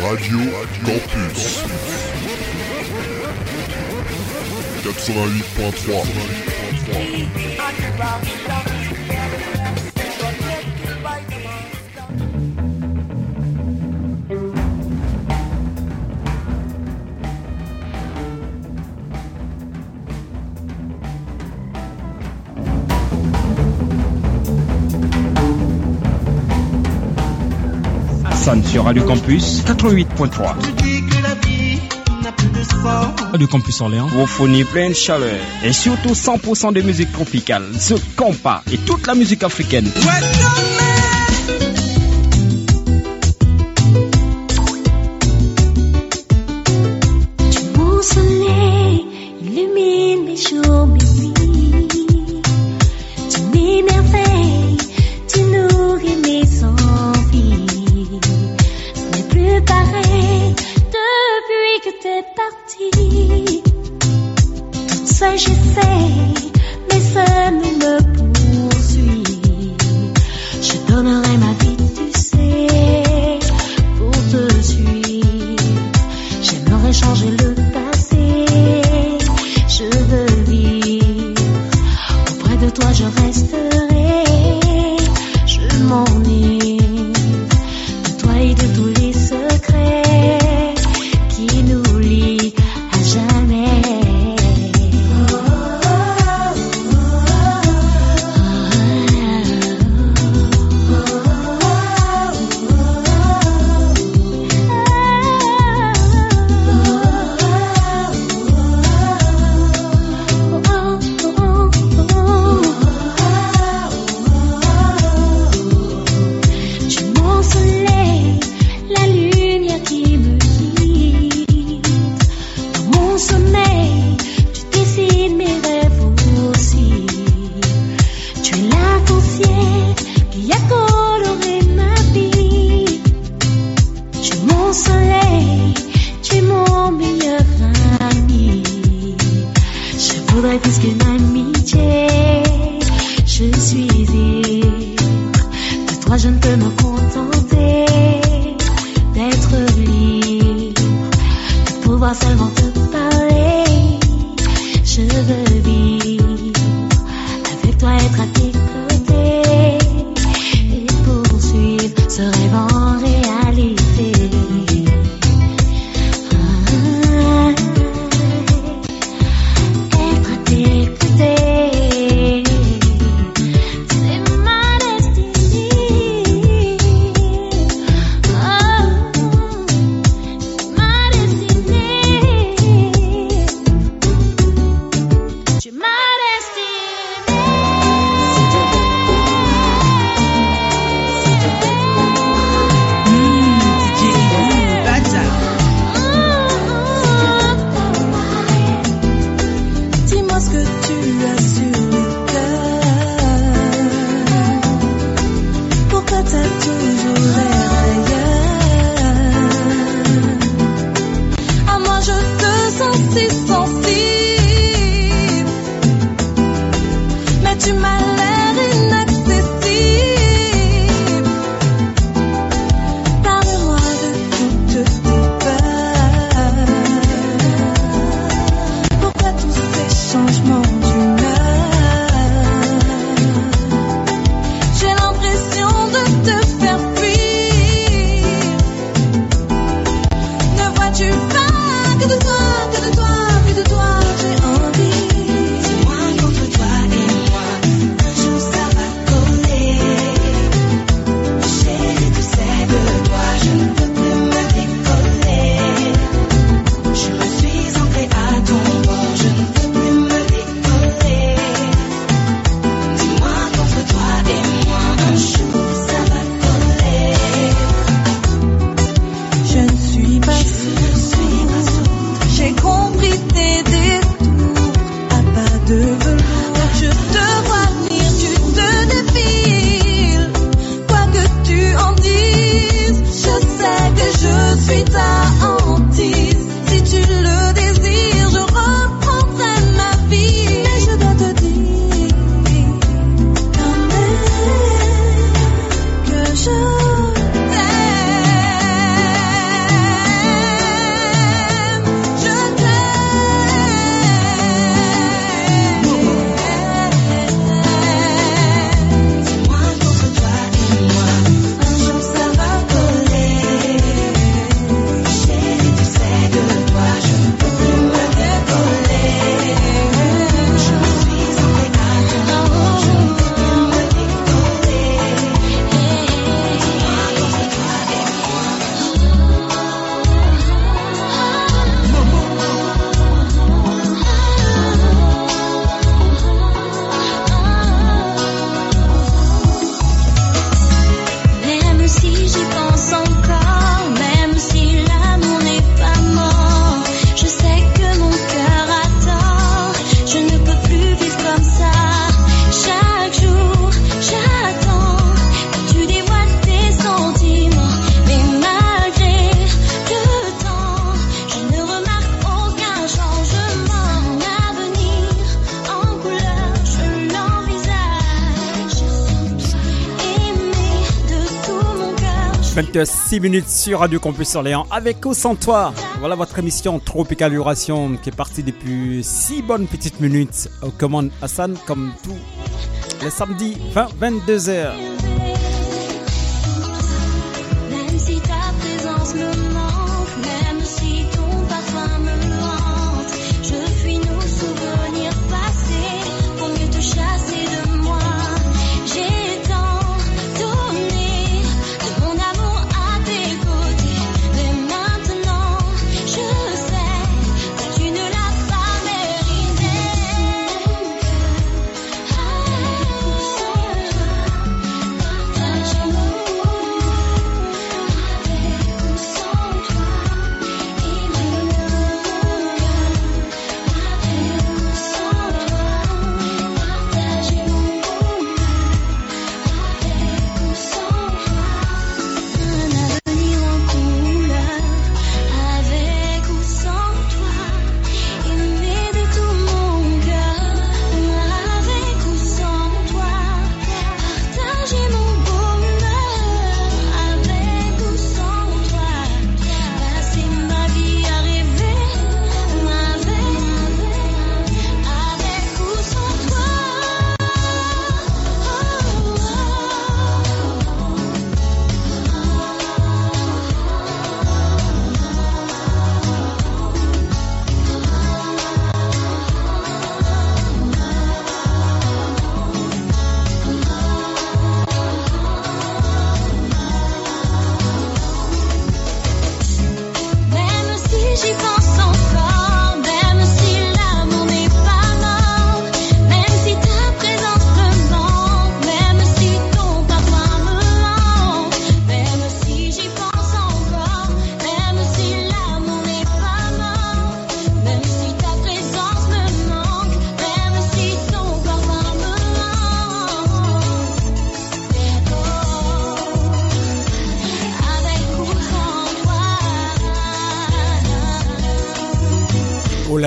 Radio Campus. 88.3 Hassan sur Radio Campus 88.3. Radio Campus en Orléans. Vous fournit pleine chaleur. Et surtout 100% de musique tropicale. The Compa et toute la musique africaine. 26 minutes sur Radio Campus Orléans avec ou sans toi. Voilà votre émission Tropical Duration qui est partie depuis 6 bonnes petites minutes aux commandes Hassan comme tous les samedis 20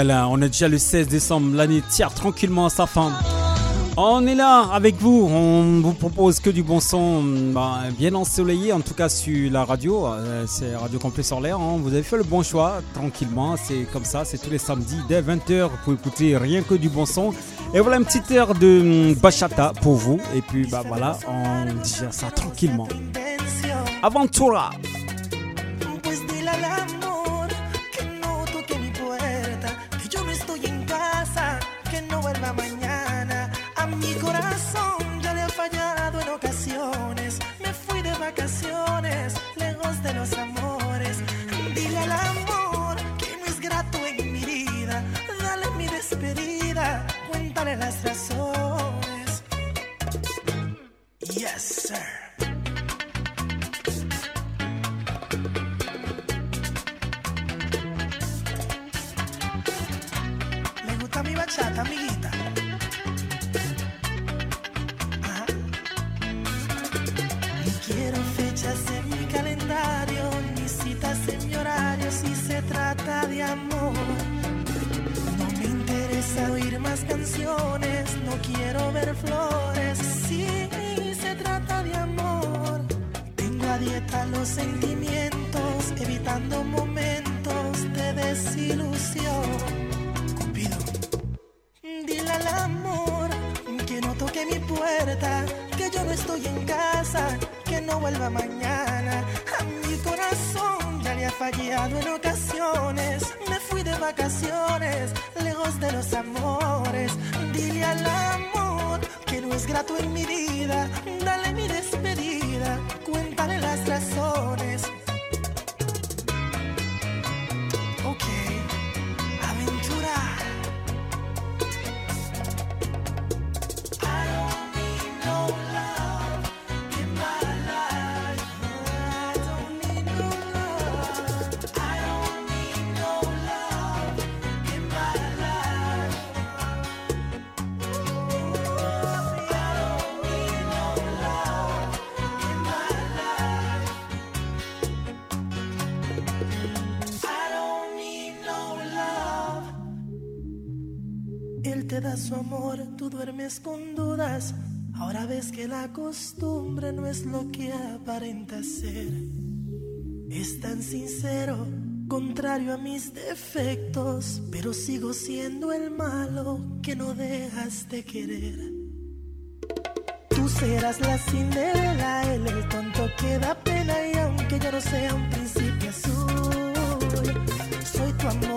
22h. on est déjà le 16 décembre, l'année tire tranquillement à sa fin. On est là avec vous, on vous propose que du bon son, bah, bien ensoleillé en tout cas sur la radio, euh, c'est Radio Campus sur l'air, hein. vous avez fait le bon choix, tranquillement, c'est comme ça, c'est tous les samedis dès 20h, vous pouvez écouter rien que du bon son. Et voilà une petite heure de hum, bachata pour vous, et puis bah voilà, on digère ça tranquillement. Aventura tan sincero, contrario a mis defectos, pero sigo siendo el malo que no dejas de querer. Tú serás la cinderela, él el tonto que da pena y aunque yo no sea un príncipe azul, soy tu amor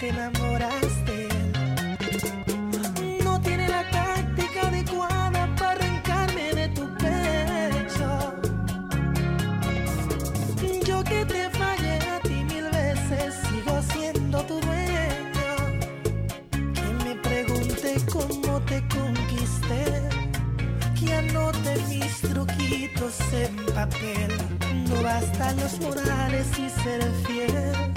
te enamoraste. No tiene la táctica adecuada para arrancarme de tu pecho. Yo que te fallé a ti mil veces, sigo siendo tu dueño. Que me pregunte cómo te conquisté. Que anote mis truquitos en papel. No bastan los morales y ser fiel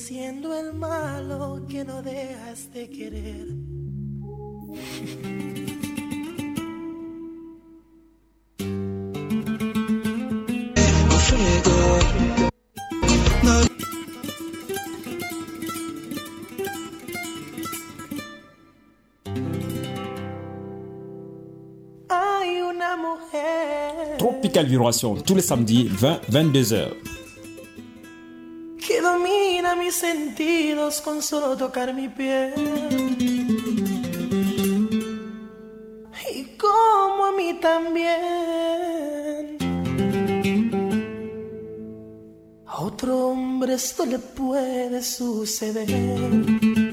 siendo el malo que no dejas de querer. Tropical Vibration tous les samedis 20-22 heures. sentidos con solo tocar mi piel. Y como a mí también. A otro hombre esto le puede suceder.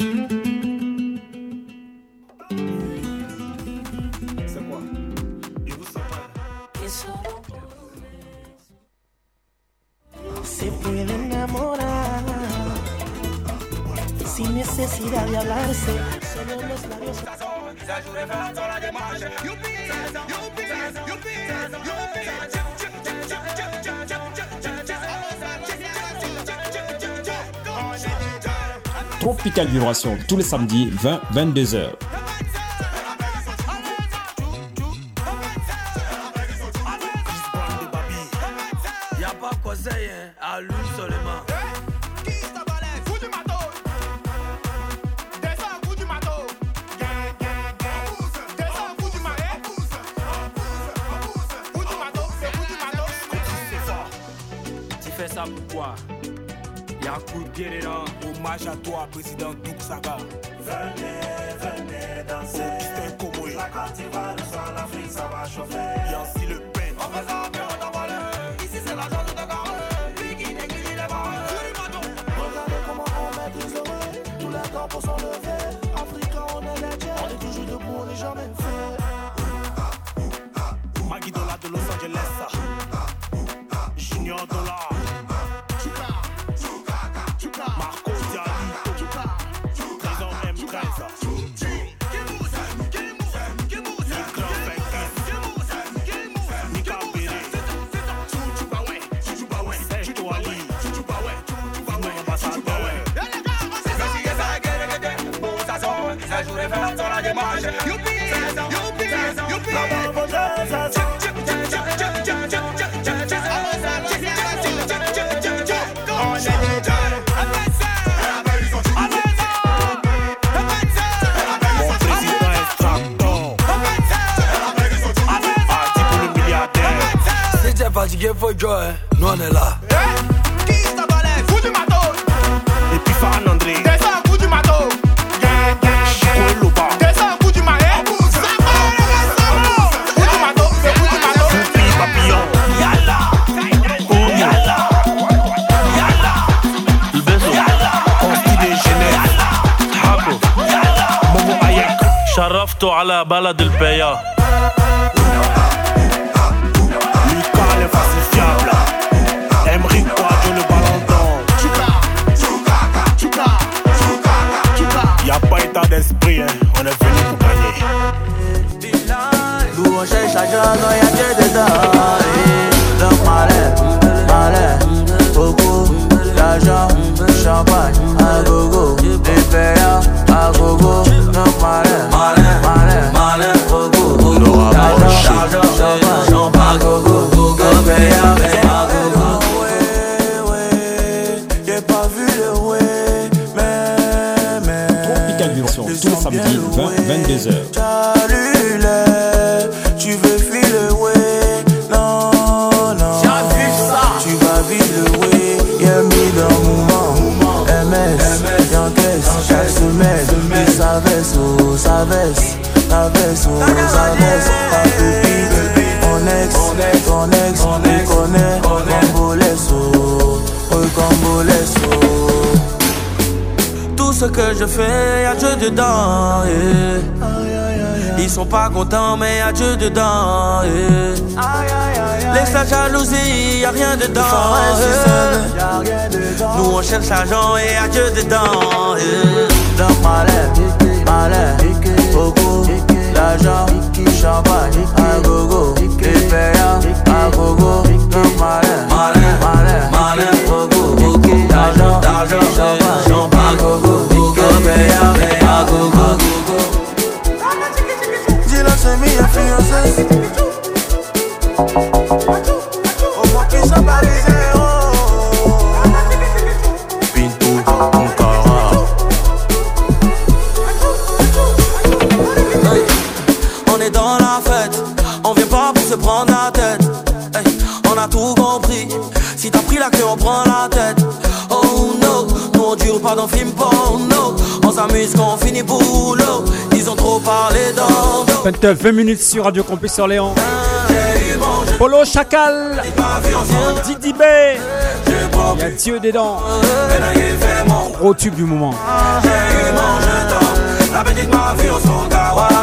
Escale tous les samedis 20-22h. bala do tous les samedis, 20, 22h. Salut les, tu veux fuir le way, non, non. Tu vas vivre way, y'a mis dans le mouvement. MS, chaque semaine, il s'avesse, oh, s'avesse, s'avesse, oh, s'avesse. Ta ce que je fais, y'a Dieu dedans. yeah. Ils sont pas contents, mais y'a Dieu dedans. yeah. Laisse la jalousie, y'a rien dedans. yeah. Nous on cherche l'argent et y'a Dieu dedans. yeah. Le malin, malin, beaucoup l'argent, champagne, à gogo, les payants, à gogo, le malin, malin, malin, malin, beaucoup, beaucoup l'argent, l'argent, champagne, champagne, à gogo, les payants, à gogo, Dis-le, c'est mi fiancé. Au moins qu'ils sont parisés, 20 minutes sur Radio Campus Orléans. Polo Chacal, Didi B, il y a Dieu dedans. Gros tube du moment. La m'a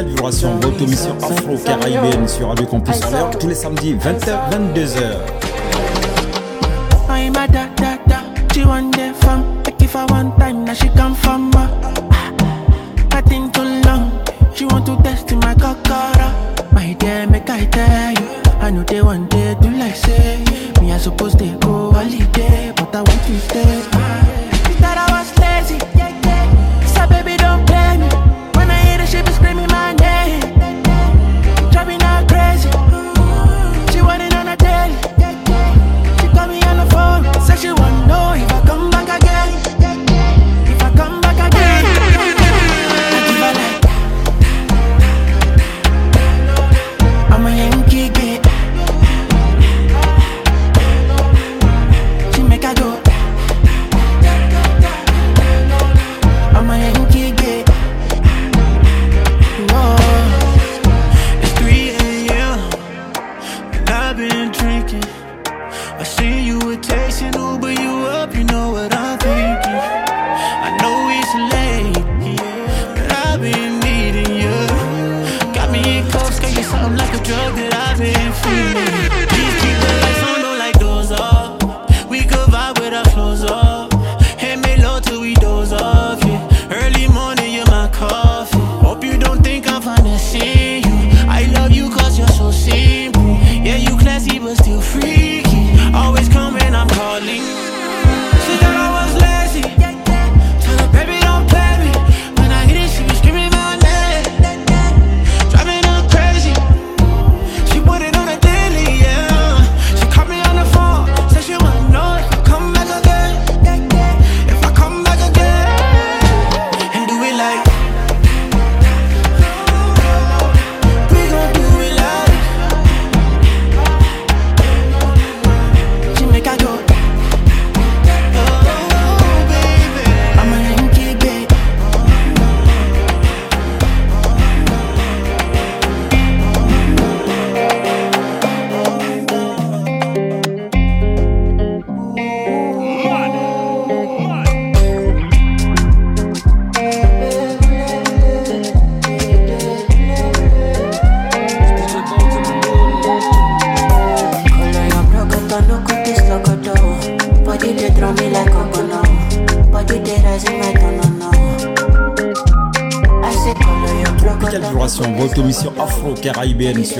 Spéciale Vibration, votre émission afro-caribéenne sur Radio Campus Orléans tous les samedis 20h-22h.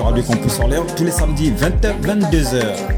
sur Radio Campus Orléans tous les samedis 20h-22h.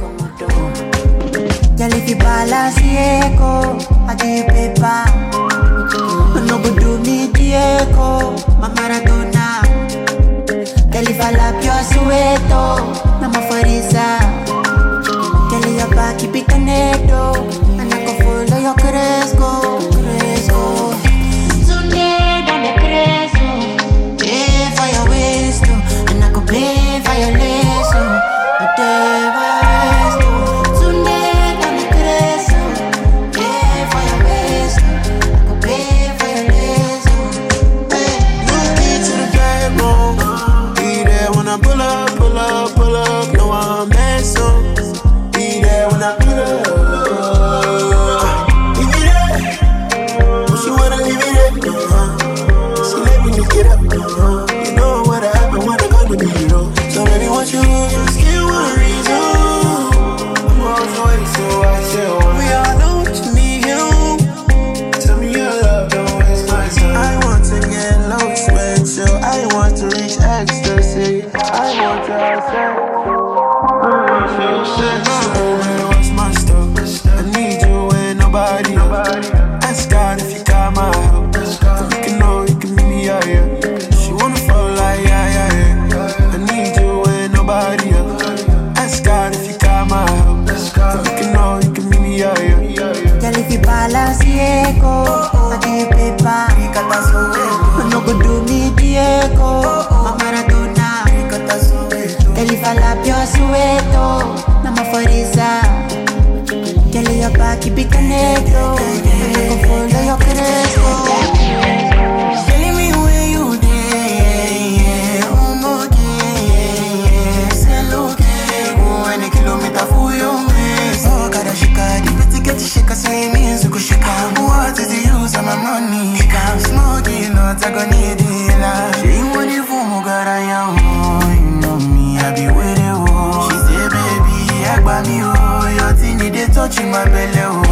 Soweto namafariza yaliyopa kipita neto. Nakufundo yo kreso kushika swimmings kushika what is the use of my money? I'm smoking not gonna need it my belly,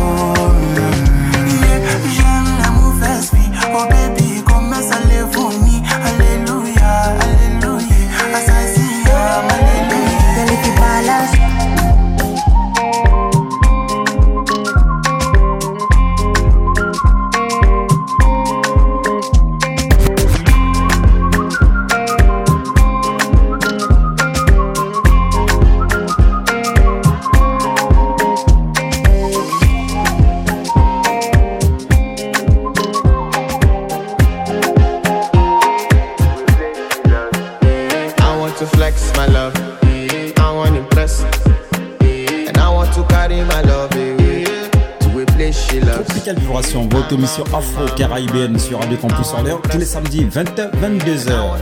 votre émission afro-caribéenne sur Radio Campus Orléans tous les samedis 20h, 22h.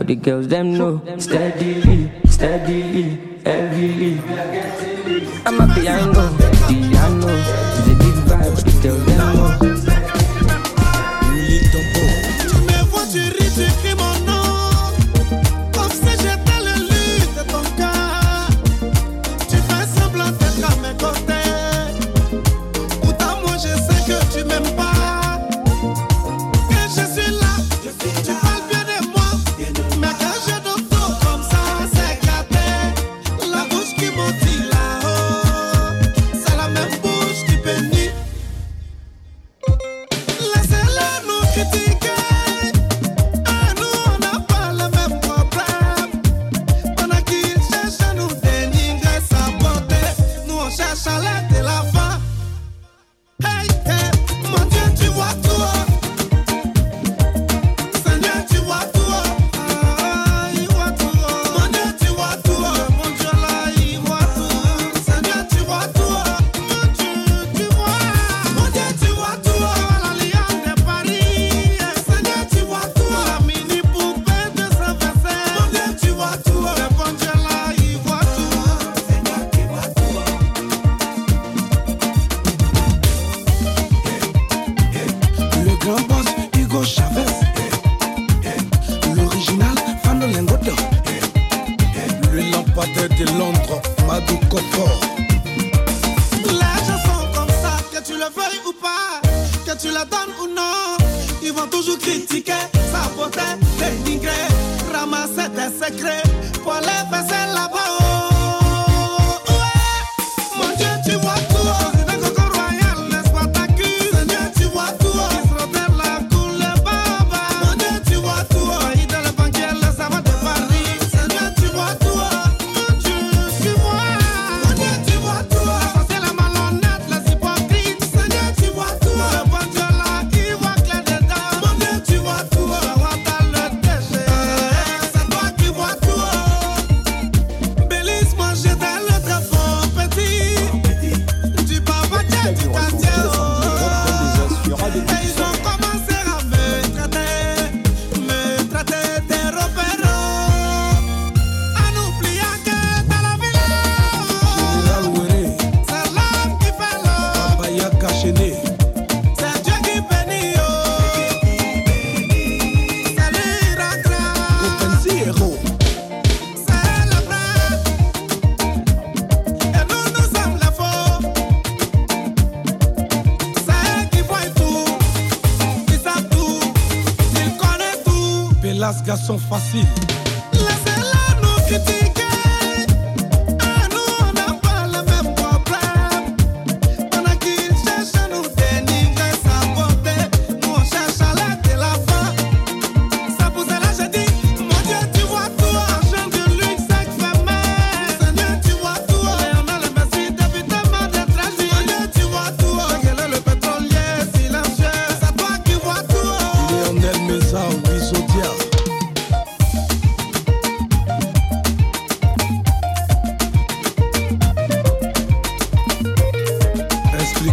But the girls, them know steadily, steadily, heavily. I'm a piano.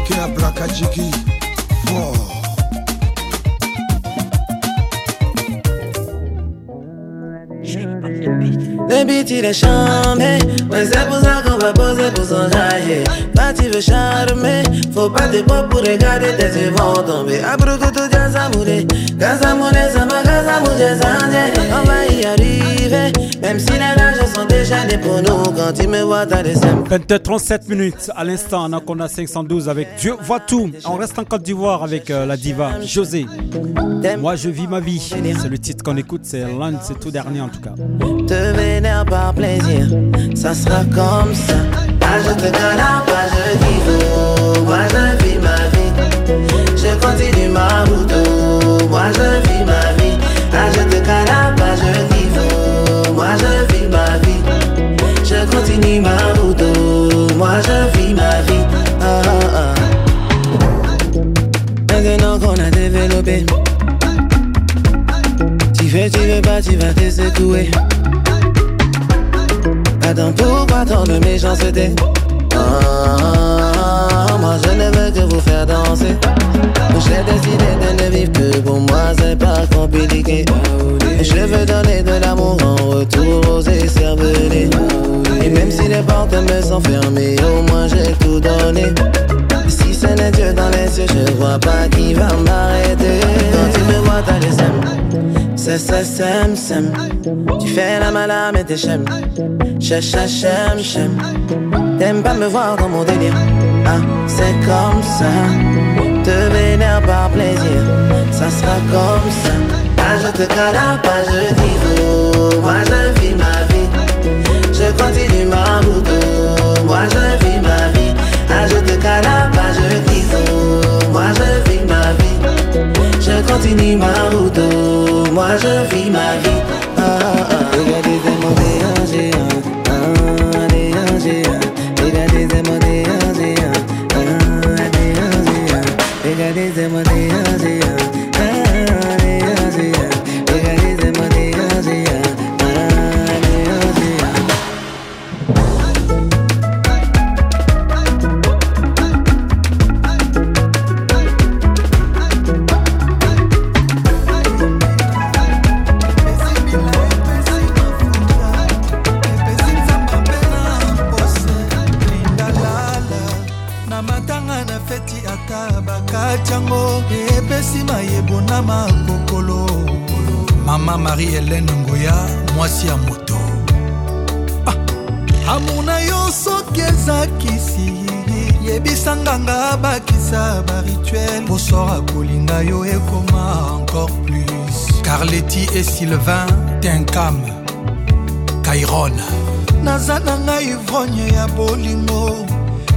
Ke ya brakajiki fort Baby, tu l'es charmé. Ouais, c'est pour ça qu'on va poser pour s'enjailler. Bah, tu veux charmer. Faut pas te pop pour regarder tes yeux vont tomber. Après que tout bien s'amourer. Casamouné, ça m'a casamoué, On va y arriver. Même si les nages sont déjà des pour nous. Quand tu me vois, t'as des 20h37 minutes à l'instant. On a 512 avec Dieu voit tout. On reste en Côte d'Ivoire avec euh, la diva José. Moi, je vis ma vie. C'est le titre qu'on écoute. C'est l'un de ses tout derniers en tout cas. Te vénère par plaisir, ça sera comme ça. Ah, je te connais pas, je dis Moi, je vis ma vie. Je continue ma route. Moi, je vis ma vie. Ah, je te Moi, je vis ma vie. Je continue ma route. Moi, je vis ma vie. Ah, ah, ah. Maintenant qu'on a développé. Tu veux, tu veux pas, tu vas te secouer. Attends, pourquoi tant de méchanceté? Ah, Moi je ne veux que vous faire danser. J'ai décidé de ne vivre que pour moi, c'est pas compliqué. Je veux donner de l'amour en retour aux écervelés. Et même si les portes me sont fermées, au moins j'ai tout donné Si ce n'est Dieu dans les cieux, je vois pas qui va m'arrêter Quand tu me vois, t'as les c'est ça, sem, sem. Tu fais la malade, mais t'es chem. Chem, chem, chem. T'aimes pas me voir dans mon délire. Ah, c'est comme ça. Te vénère par plaisir. Ça sera comme ça. Ah, je te cala je dis Moi, je vis ma vie. Je continue ma route. Moi, je vis ma vie. Ah, je te Route, moi je vis ma vie. Ah, ah, ah. Regardez des mots géant, ah, des géants. Regardez des mots ah, des. Regardez des ah, sylvain tenkam kairon naza na ngai ivrogne ya bolingo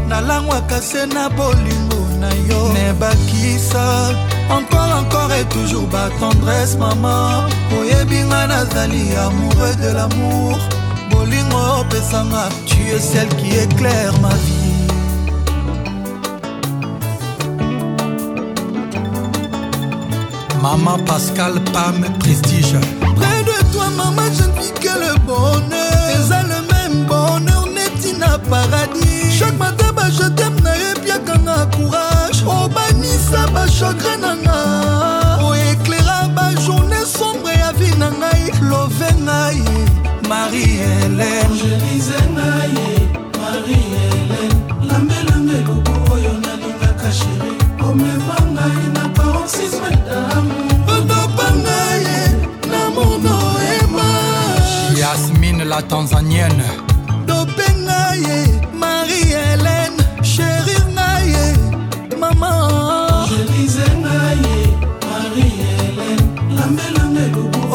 nalangwaka se na bolingo na yo. Me bakisa. Encore encore et toujours batendresse mama oyebi nga nazali amoureux de l'amour. Bolingo opesanga tu es celle qui éclaire ma vie Maman Pascal Pam Prestige. Près de toi maman je ne vis que le bonheur tanzanienne. Dobenga ye marie helene sherir na ye mama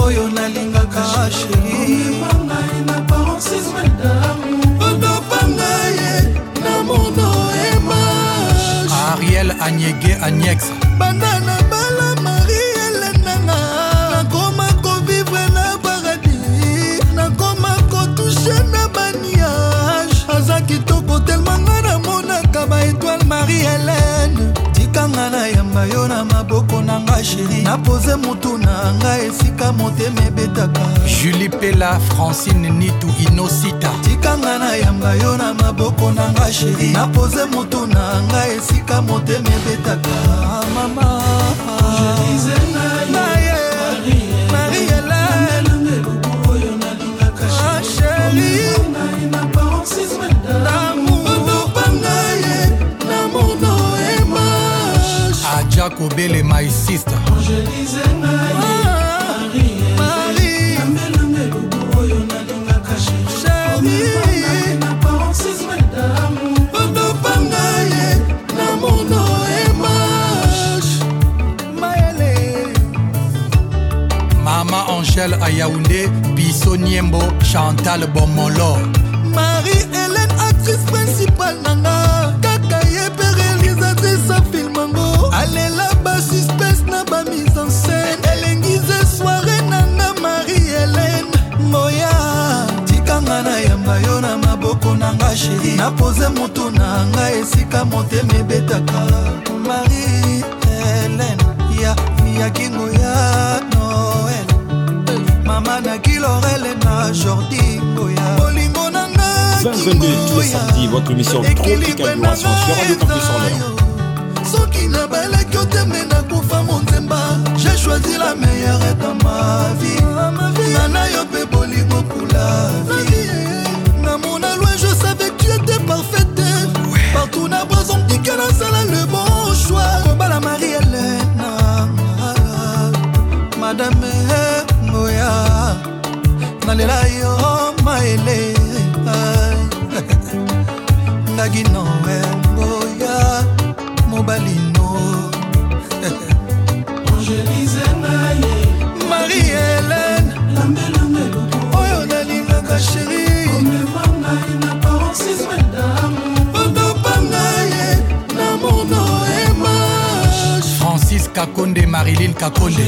oyo nalingaka sheri odopanga ye na mono ema ariel anyege anyex julie pela francine nitu inosita. Tikanga na yamba yo na maboko na nga sheri napoze motu na nga esika motema ebetaka. Mama. Aja kobele my Michel Ayaoundé, Bisso Niembo, Chantal Bomolo. Marie-Hélène, actrice principale nanga, kaka ye pe réalisatrice a film ango, alela ba suspense na ba mise en scène, elengise soirée nanga Marie-Hélène, moya, tikanga na yamba yo na maboko nanga chéri, napoze motu na nga esika motema ebetaka. Marie-Hélène, ya, yaki Duration sur Radio Campus en l'air. soki nabalaki otembe nakufa monzemba j'ai choisi la meilleure dans ma vie. Nana yo mpe bolingo kula vie. Namona loin je savais que tu étais parfaite. Partout na brazon dike nasala le bon choix. Kobala marie helena madame ngoya nalela yo maele ngaki noe ngoya mobalino marie hélène oyo nalingaka sheri odopanga ye na mono emage francis kakonde marilyn kakonde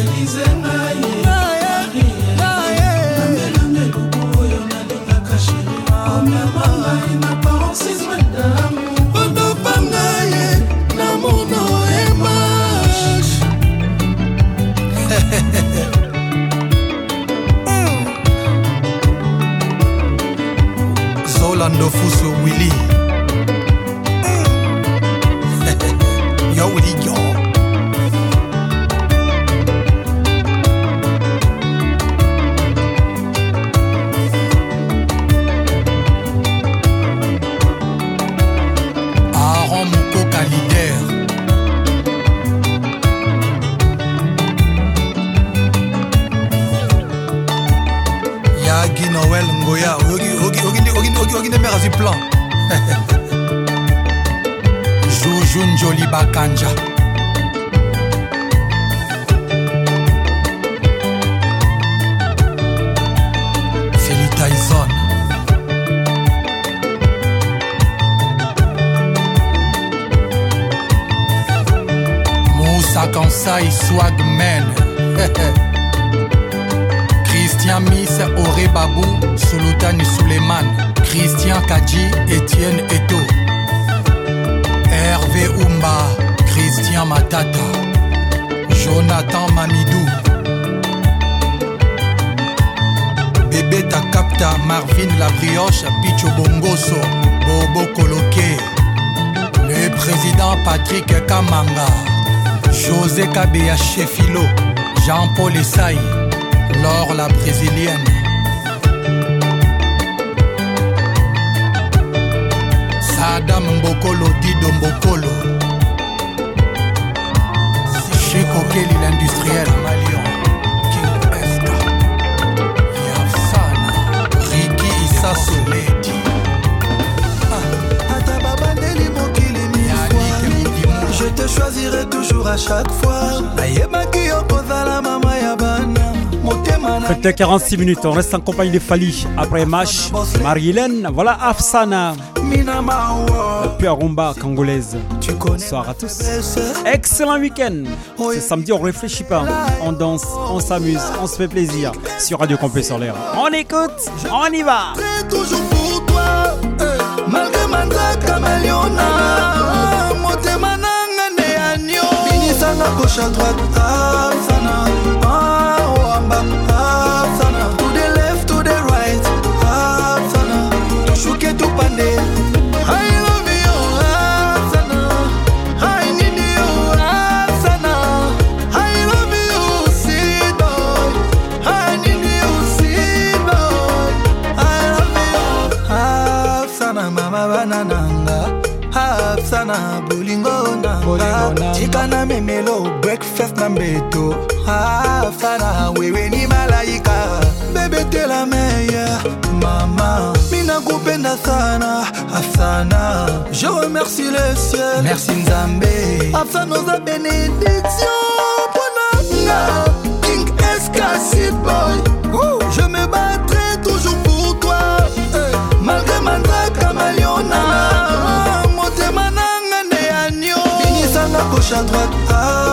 polícia. 46 minutes, on reste en compagnie de Fali après match. Marie-Hélène, voilà Afsana, la pure rumba congolaise. Bonsoir à tous. Excellent week-end. Ce samedi, on réfléchit pas. On danse, on s'amuse, on se fait plaisir sur Radio Campé sur l'air. On écoute, on y va. toujours pour toi, jika na memelo breakfast na mbeto. Ah, Afana wewe ni malaika. Bebetela meya mama. Minakupenda sana afsana je remercie le ciel merci. Nzambe. Afsana oza benediction mpona nga king eskasiboy gauche, à droite, ah.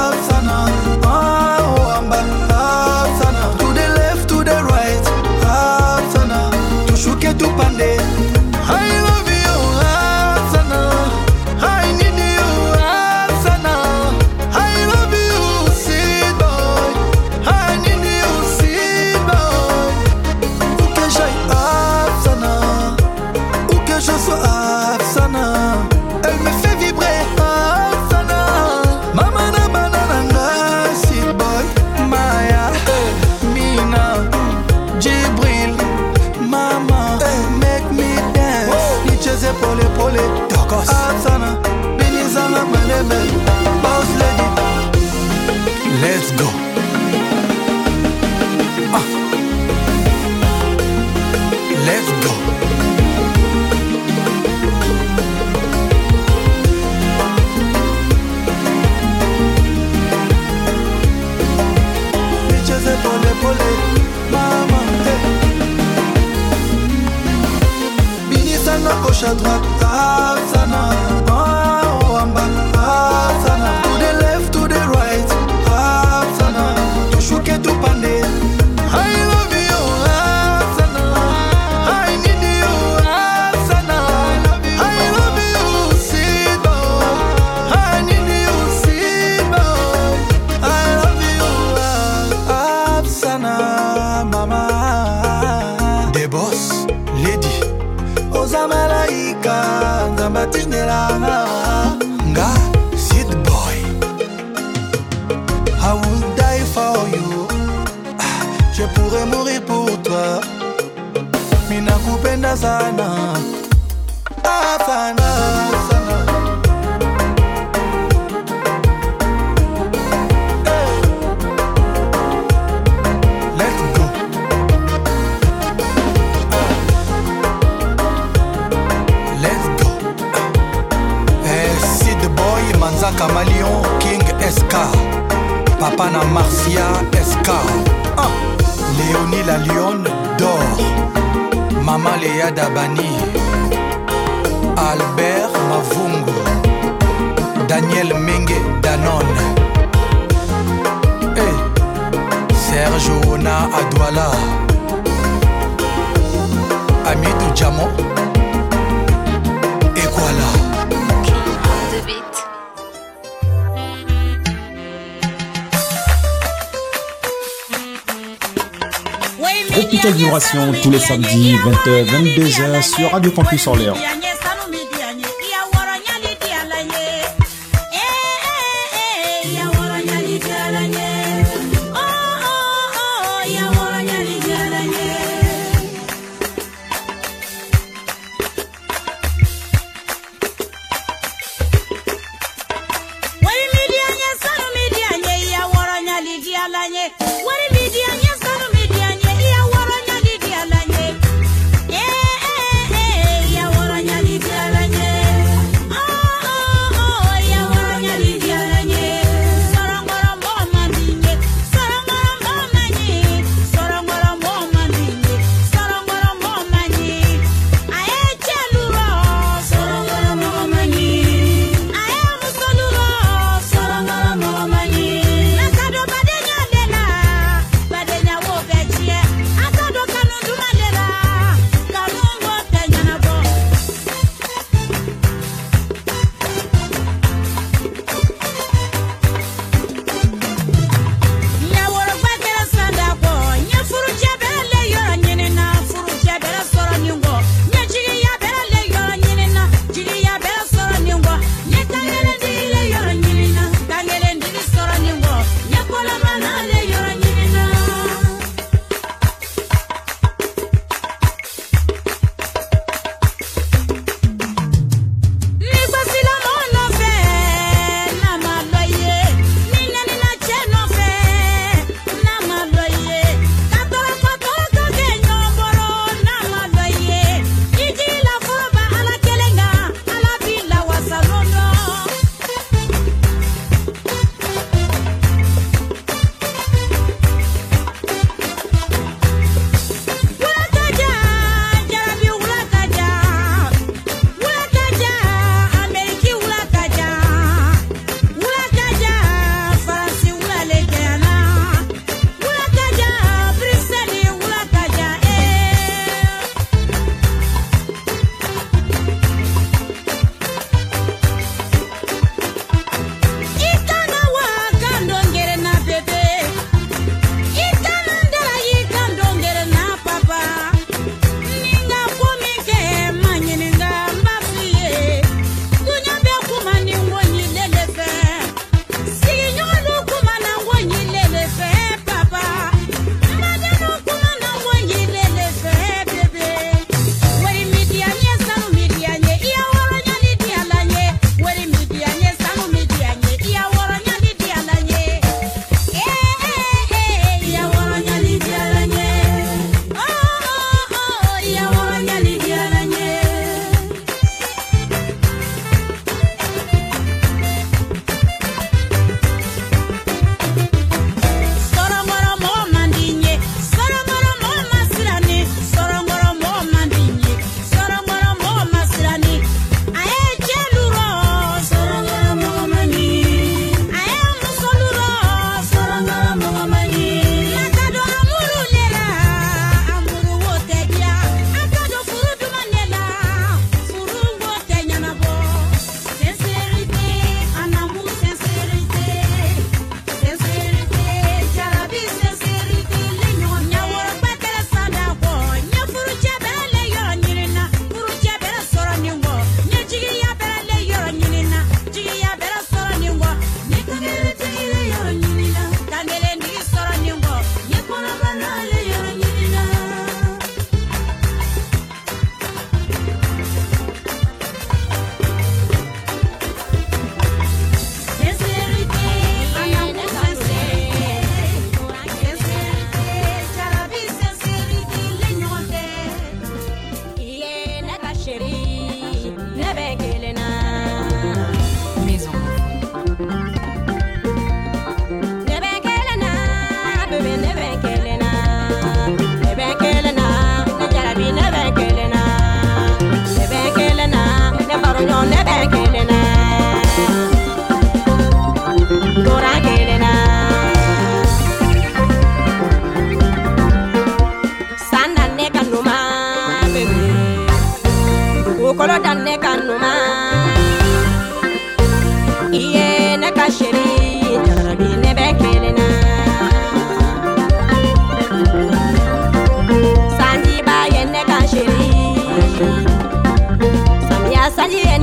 samedi 20h, 22h sur Radio Campus Orléans.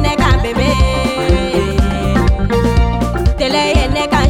ne ka bɛnbɛn tɛlɛ ye ne ka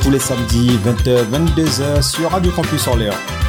tous les samedis 20h 22h sur Radio Campus Orléans.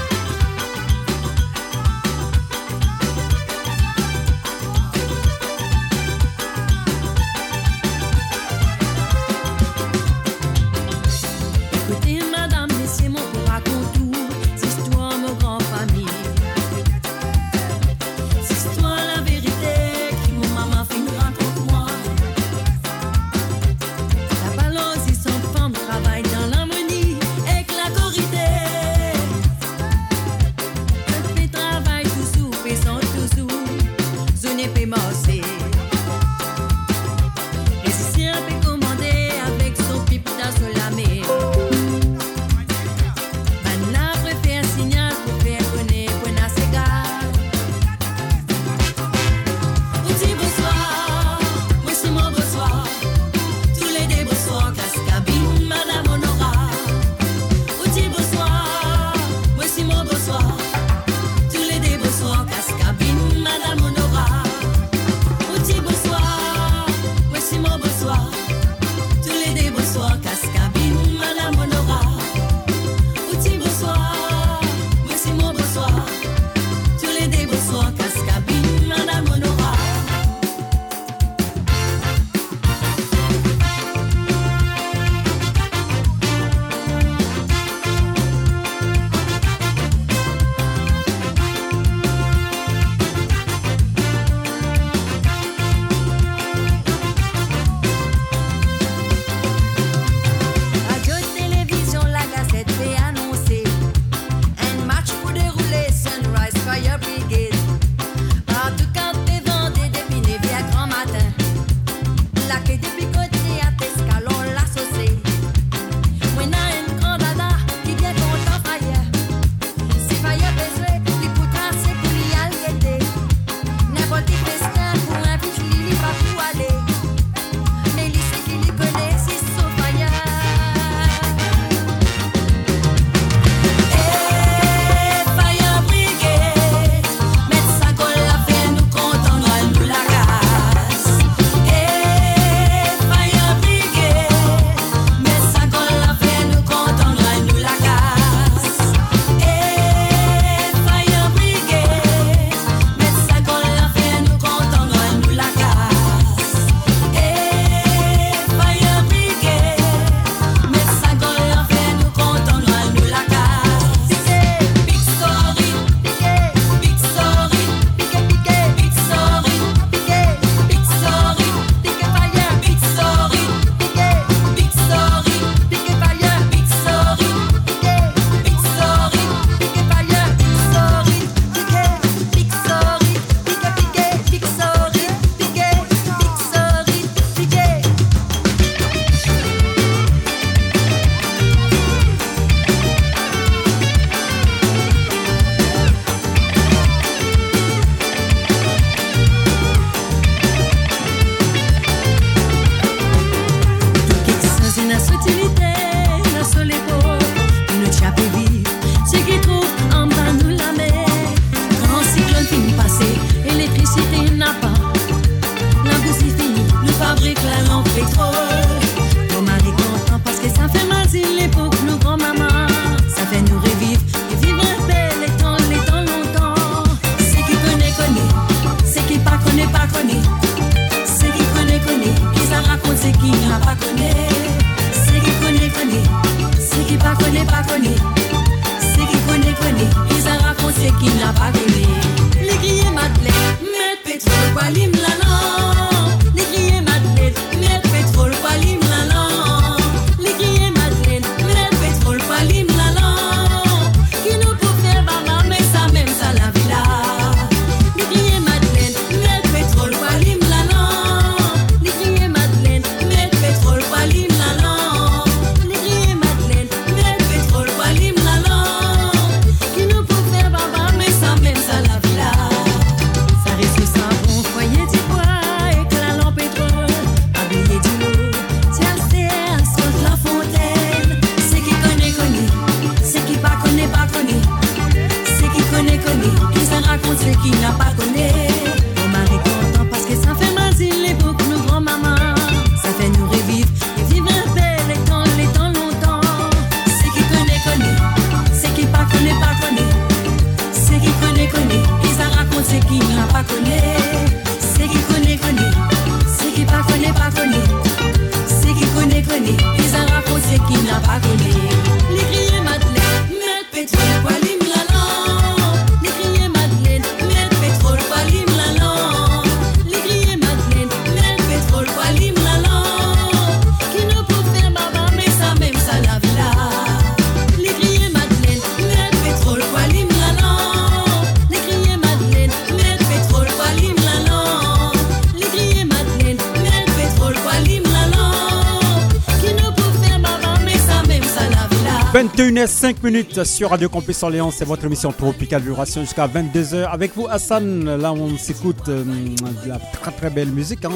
5 minutes sur Radio Campus Orléans, c'est votre émission Tropical Vibration jusqu'à 22h. Avec vous, Hassan, là on s'écoute euh, de la très très belle musique. Hein.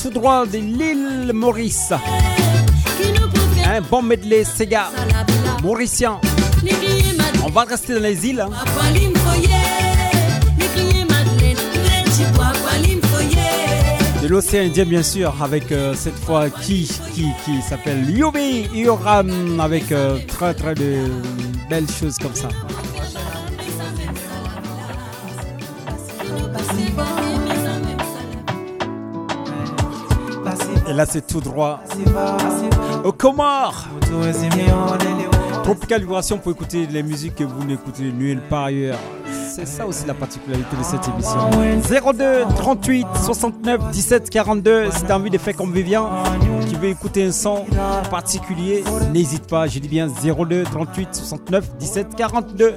Tout droit de l'île Maurice. Un bon medley Sega mauricien. On va rester dans les îles. Hein l'océan Indien bien sûr avec euh, cette fois qui qui, qui s'appelle Yubi Yoram avec euh, très très de belles choses comme ça. Et là c'est tout droit au Comores. Tropical Vibration pour écouter les musiques que vous n'écoutez nulle part ailleurs. C'est ça aussi la particularité de cette émission. 02 38 69 17 42. Si tu as envie de faire comme Vivien, qui veut écouter un son particulier, n'hésite pas. Je dis bien 02 38 69 17 42.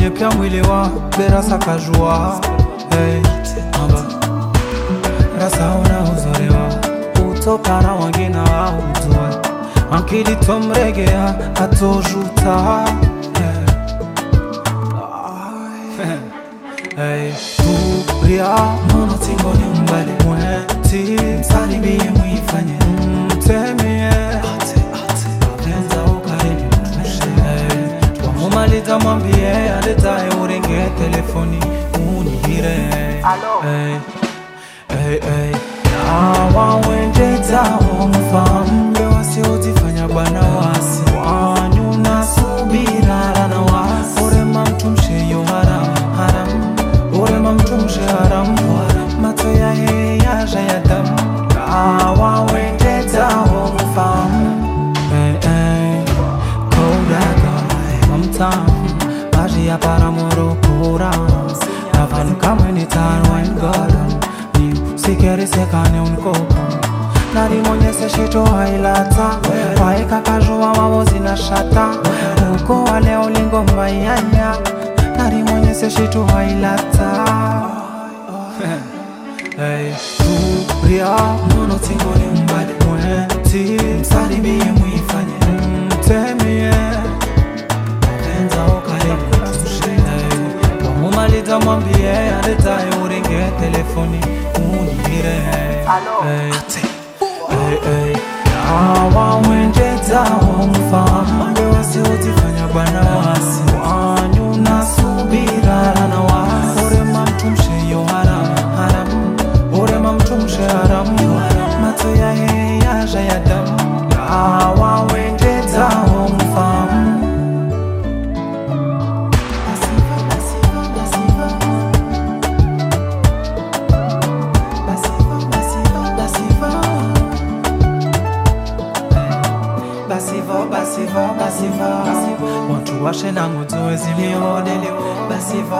mwenye pia mwili wa berasa kajua hey, amba rasa unaozolewa utoka na wangine wao mtue akili tomregea atojuta hey. hey. turia monotingoni mbali mweti msalimie muifanye umaliza mwambie aletaye urenge telefoni unihire. Hey, hey, hey. nawawendetawo mfambe lata waeka kajua na shata. Uko wale ulingo mayanya. Narimonyese shitu hailata. Hey. turia munotingone mbali mwenti. Msalimie muifanye mtemie. Atenza ukalekutushinda wamumalita mwambie aletae uringe telefoni. Munire Hey. Ate. wawenjeza omufama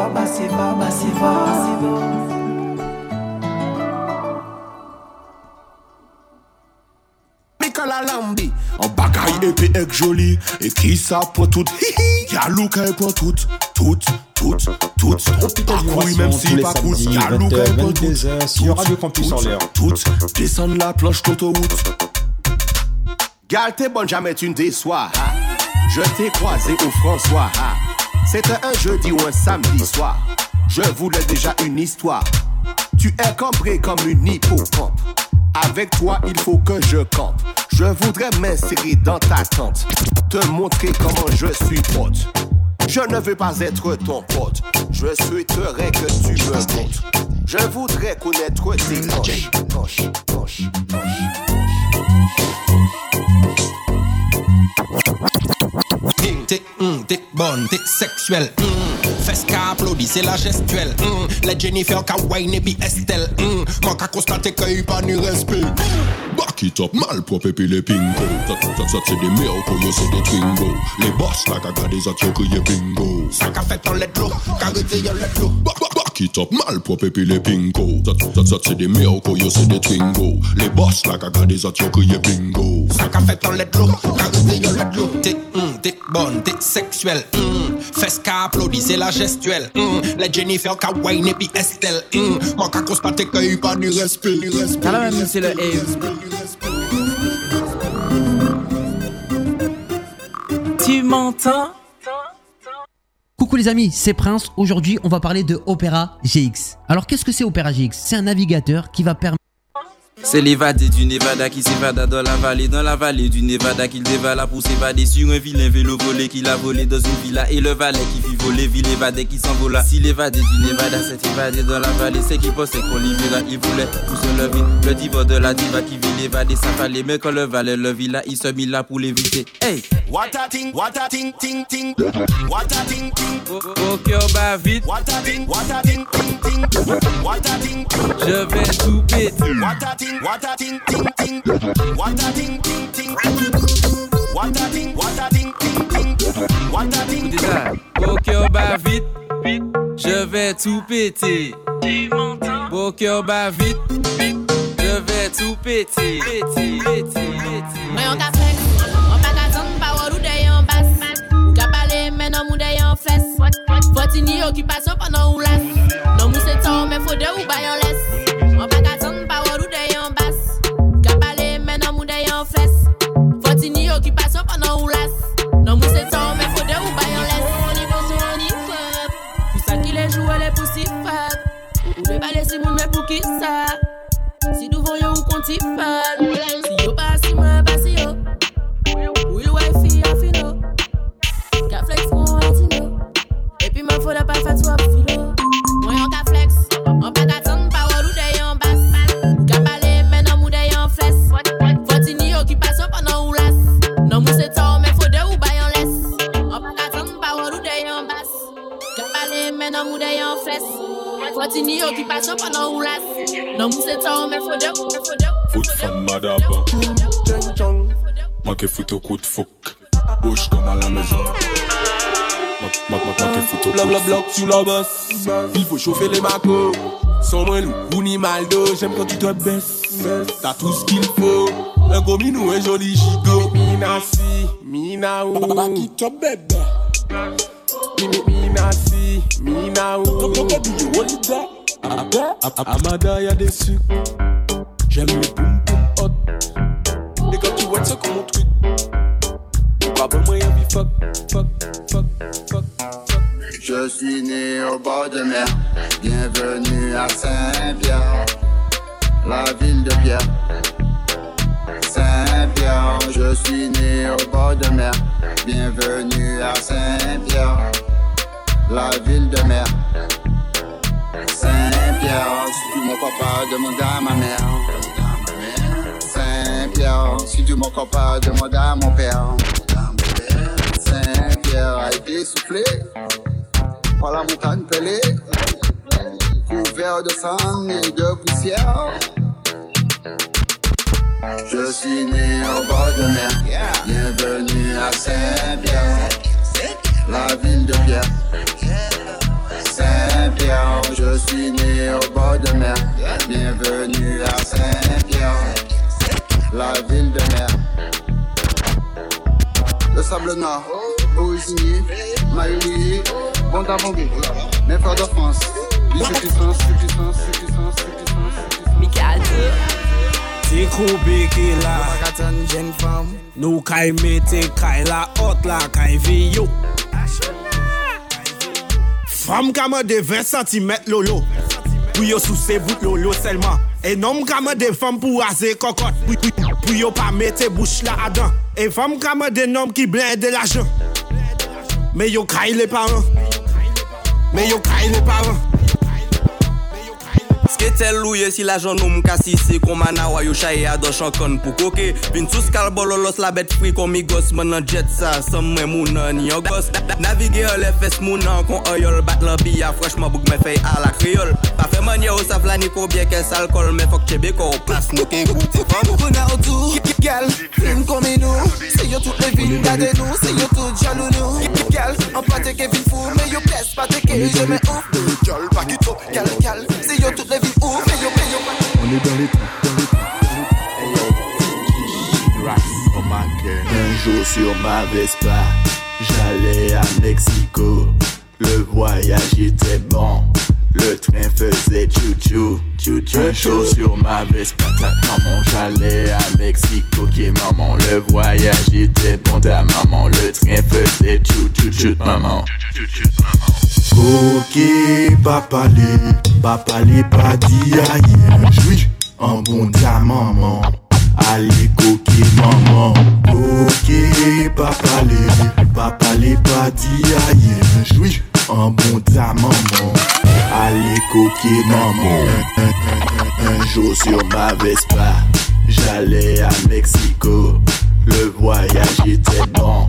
basiva basiva basiva Mikola Lambi En bagaille épée ek joli. Et qui ça pour tout Hihi Y'a pour tout Tout, tout, tout Parcouru même si pas coûte Y'a Luka pour tout sur Radio Campus en l'air. Tout, descendre la planche d'autoroute. Gal, t'es bonne, jamais tu ne déçois. Je t'ai croisé au François. C'était un jeudi ou un samedi soir. Je voulais déjà une histoire. Tu es cambré comme une hippocampe. Avec toi, il faut que je campe. Je voudrais m'insérer dans ta tente. Te montrer comment je suis pote. Je ne veux pas être ton pote. Je souhaiterais que tu me montres. Je voudrais connaître tes poches. Tek mm, tek bon, tek seksuel mm. Fes ka aplodi, se la gestuel mm. Le Jennifer ka wine e bi estel mm. Mwen ka konstate ke yi pa ni respet Bah! Back it up, malpropre et puis les pingo Ça, ça, ça c'est des meilleurs que yo, c'est des twingo Les boss là, qu'a gardé ça, t'yo crié bingo Ça ka fait en let ka rete yon let l'eau. Back it up, malpropre et puis les pingo Ça, ça, ça c'est des meilleurs que yo, c'est des twingo Les boss là, qu'a gardé ça, t'yo crié bingo Ça ka fait en let ka rete yon let l'eau. T'es hum, t'es bonne, t'es sexuelle. hum. Fes ka applaudi, c'est la gestuelle. hum. La Jennifer ka wine et puis Estelle. hum. Moi ka constate que y pas ni respect, ni respect. Alors même c'est le Coucou les amis, c'est Prince. Aujourd'hui, on va parler de Opera GX. Alors, qu'est-ce que c'est Opera GX C'est un navigateur qui va permettre C'est l'évadé du Nevada qui s'évada dans la vallée, dans la vallée du Nevada qu'il dévala pour s'évader sur un vilain vélo volé qu'il a volé dans une villa et le valet qui fit voler, ville évadé qui s'envola. Si l'évadé du Nevada s'est évadé dans la vallée, c'est qu'il pensait qu'on libéra, il voulait tout se lever. Le diva de la diva qui vit l'évadé, ça fallait, mais quand le valet le villa, il se mit là pour l'éviter. Hey! What a ting, what a ting, ting, ting. What a ting, ting. Au cœur bat vite, What a ting, what a ting, ting, ting. What a ting, ting. je vais tout péter. What a ting, what a ting, ting, ting. What a ting, ting, ting. What a ting, what a ting, ting, ting. What a ting, bat vite, je vais tout péter. Bat vite, je vais tout péter. Péter, péter, péter. Mwen yon ka flex, mwen pa ka ton pa wou de yon bas Ou Non mou se ton men fode ou pa nan ou las Nan mwen se tan mwen fode ou bayan les Oni bon sou oni fap Pousa ki le jou ale pou si fap Ou de bale si moun mwen pou ki sa Si nou voyon ou konti fap Foti ni okupasyon panan ou las Nan mou se ton men fode ou fode ou Foot femme madaba de fouc Bouche comme à la fouc bla sur la bosse. Il faut chauffer les macos. Sans moins loup ou ni maldo. J'aime quand tu te baisses. T'as tout ce qu'il faut. Un gros minou, un joli gigot. Mina si, mina ou. Qui te bébé. Mina si, mina ou. Amada y'a des sucres. J'aime les boum boum hot. Et quand tu vois ça comme mon truc. Pas bon moyen vie fuck, fuck, fuck, fuck. Je suis né au bord de mer. Bienvenue à Saint-Pierre, la ville de Pierre. Je suis né au bord de mer. Bienvenue à Saint-Pierre, la ville de mer. Saint-Pierre, si tu mon papa, demande à ma mère. Saint-Pierre, si tu mon papa, demande à mon père. Saint-Pierre a été soufflé par la montagne pelée, couvert de sang et de poussière. Je suis né au bord de mer. Bienvenue à Saint-Pierre, la ville de Pierre. Saint-Pierre, je suis né au bord de mer. Bienvenue à Saint-Pierre, la ville de mer. Le sable noir, originier, bon d'avant-goût, mes frères de France. Michael Se koube ki la Nou kay mete kay la ot la kay viyo Fam kama de 20 cm lolo. Pou yo sou se vout lolo selman. E nom kama de fam pou aze kokot. Pou yo pa mete bouch la adan. E fam kama de nom ki blende la jan. Me yo kay le paran. Me yo kay le paran. Etel louye si la janou mkasise Koma na wayo chaye adoshan kon pou koke. Vin sous kalbolo los la bet fri Komi gos men nan jet sa Sam mwen mounan yon gos. Navige yon le fes mounan kon oyol Bat la biya freshman bouk men fey ala kriol Pa fe manye ou sa flani ko bie kes alkol Men fok chebe ko ou plas nou ken kouti Fon mou vena ou tou Gal, tim komi nou. Se yo tout le vin gade nou Se yo tout jalou nou. Gal, an pate ke vin fou Me yo ples pate ke je men ouf Gal, pa ki to, gal, gal Se yo tout le vin On est dans les trous, dans les Un jour sur ma Vespa, j'allais à Mexico. Le voyage était bon, le train faisait chou-chou, chou-chou. Un jour sur ma Vespa, ta maman, j'allais à Mexico. Qui maman, le voyage était bon, ta maman, le train faisait chou-chou, chou maman. Ok, papa les, papa les pas dit aïe. Joui, un bon ta maman. Allez, coquille maman. Ok, papa les, papa les pas dit aïe. Joui, un bon ta maman. Allez, coquille maman. Un jour sur ma Vespa, j'allais à Mexico. Le voyage était bon,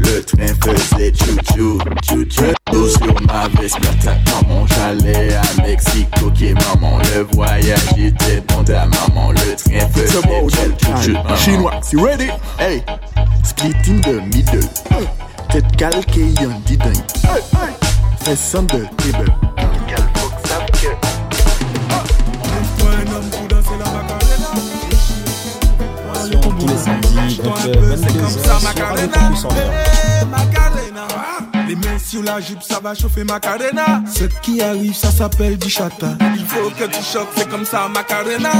le train faisait chou-chou, chou-chou. Sur ma Vespa, ta maman, j'allais à Mexico. Qui maman, le voyage était bon, ta maman, le train faisait chou-chou. Chinois, you ready? Hey, split in the middle. Tête calquée, y'en dit d'un. Fais on the table. Donc, euh, 22 heures. Les mains sur la jupe, ça va chauffer Macarena. Cette qui arrive, ça s'appelle du chata. Il faut que tu choques, c'est comme ça Macarena.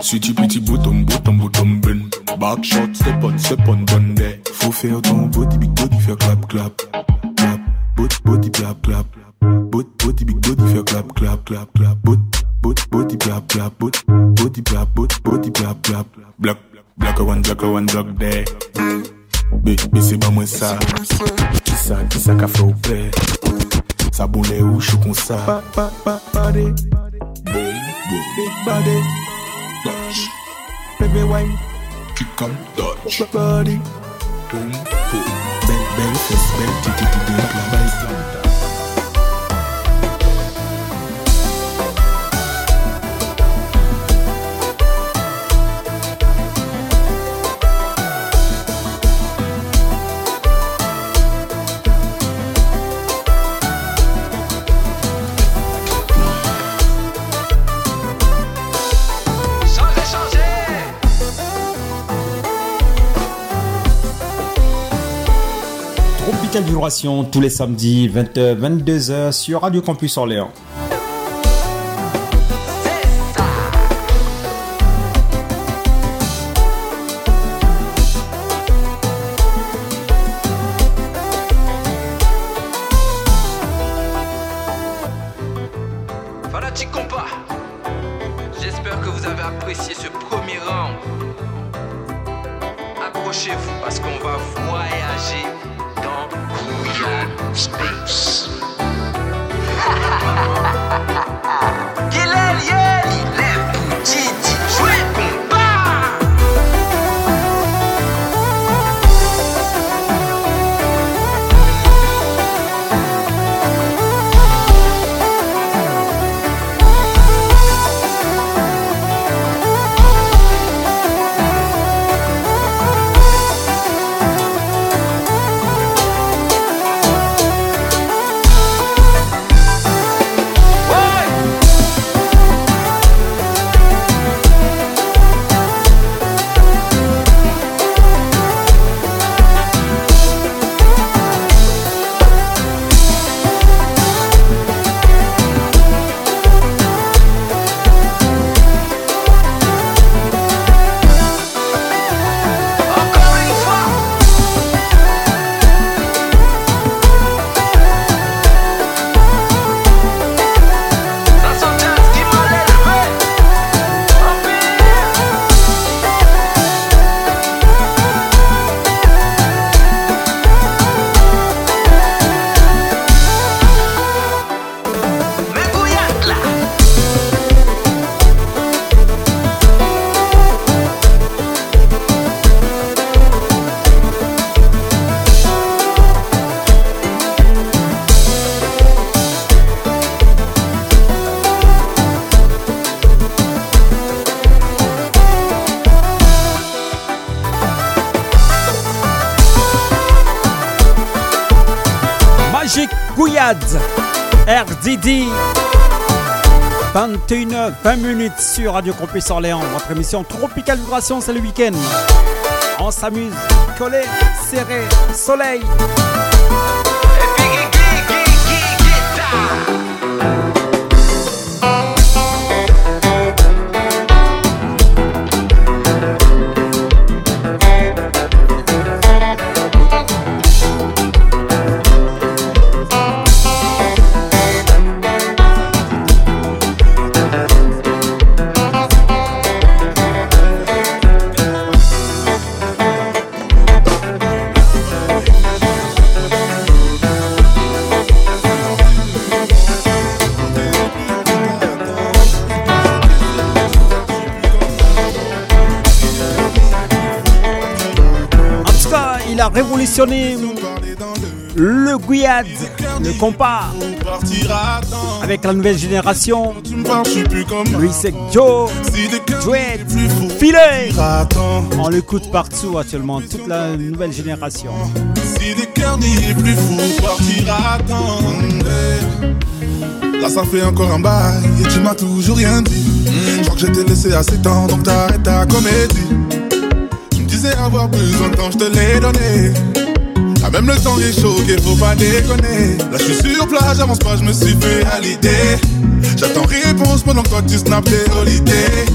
City pretty bottom, bottom, bottom, ben. Back shot, step on, step on, done ben. there. Faut faire ton body, big body, faire clap, clap. Clap, body, body, clap, clap. Body, body, big body, faire clap, clap, clap, clap body, clap, clap Body, body, clap, body, clap, clap Black, black one, black one, black there. Moi ça Qui ça, qui ça qu'a fait au père Ça boule ou chou comme ça Pa, pa, pa, body. Big body. Baby wine. Kick comme Dodge. Body. Boom, boom Belle, belle fesse, belle titi, titi, la baisse Tropical Vibration tous les samedis 20h 22h sur Radio Campus Orléans. 20 minutes sur Radio Campus Orléans. Votre émission Tropical Vibration, c'est le week-end. On s'amuse, collé, serré, soleil. Le Guyad, le compas, avec la nouvelle génération. C'est Joe, Duet, Filet. On l'écoute partout actuellement, toute la nouvelle génération. Si n'y est plus fou, partira. Là, ça fait encore un bail et tu m'as toujours rien dit. Je crois que j'étais laissé assez de temps, donc t'arrêtes ta comédie. Disais avoir besoin de temps, je te l'ai donné. Ah, même le temps est chaud, qu'il faut pas déconner. Là, je suis sur plage, j'avance pas, je me suis fait à l'idée. J'attends réponse pendant que toi tu snaps tes holidays.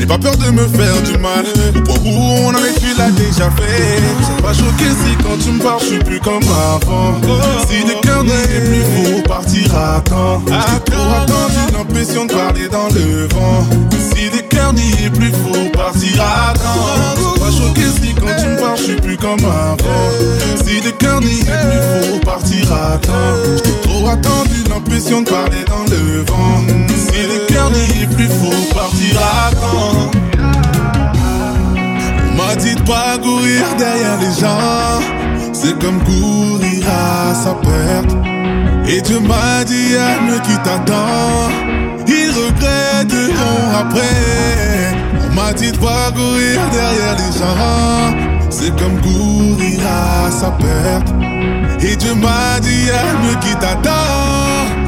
N'aie pas peur de me faire du mal. Au point où on en est, tu l'as déjà fait. C'est pas choqué si quand tu me parles, je suis plus comme avant. Si des cœurs n'est plus fou, partira quand. J'ai trop attendu l'impression de parler dans le vent. Des cœurs n'y est plus fou, partira quand. C'est pas choqué si quand tu me parles, je suis plus comme avant. Si des cœurs n'y est plus fou, partira quand. J'ai trop attendu l'impression de parler dans le vent. Si des cœurs n'y est plus fou, partira quand. On m'a dit de pas courir derrière les gens. C'est comme courir à sa perte. Et Dieu m'a dit, aime qui t'attend. Ils regretteront après. On m'a dit de pas courir derrière les gens. C'est comme courir à sa perte. Et Dieu m'a dit, aime qui t'attend. Ouh,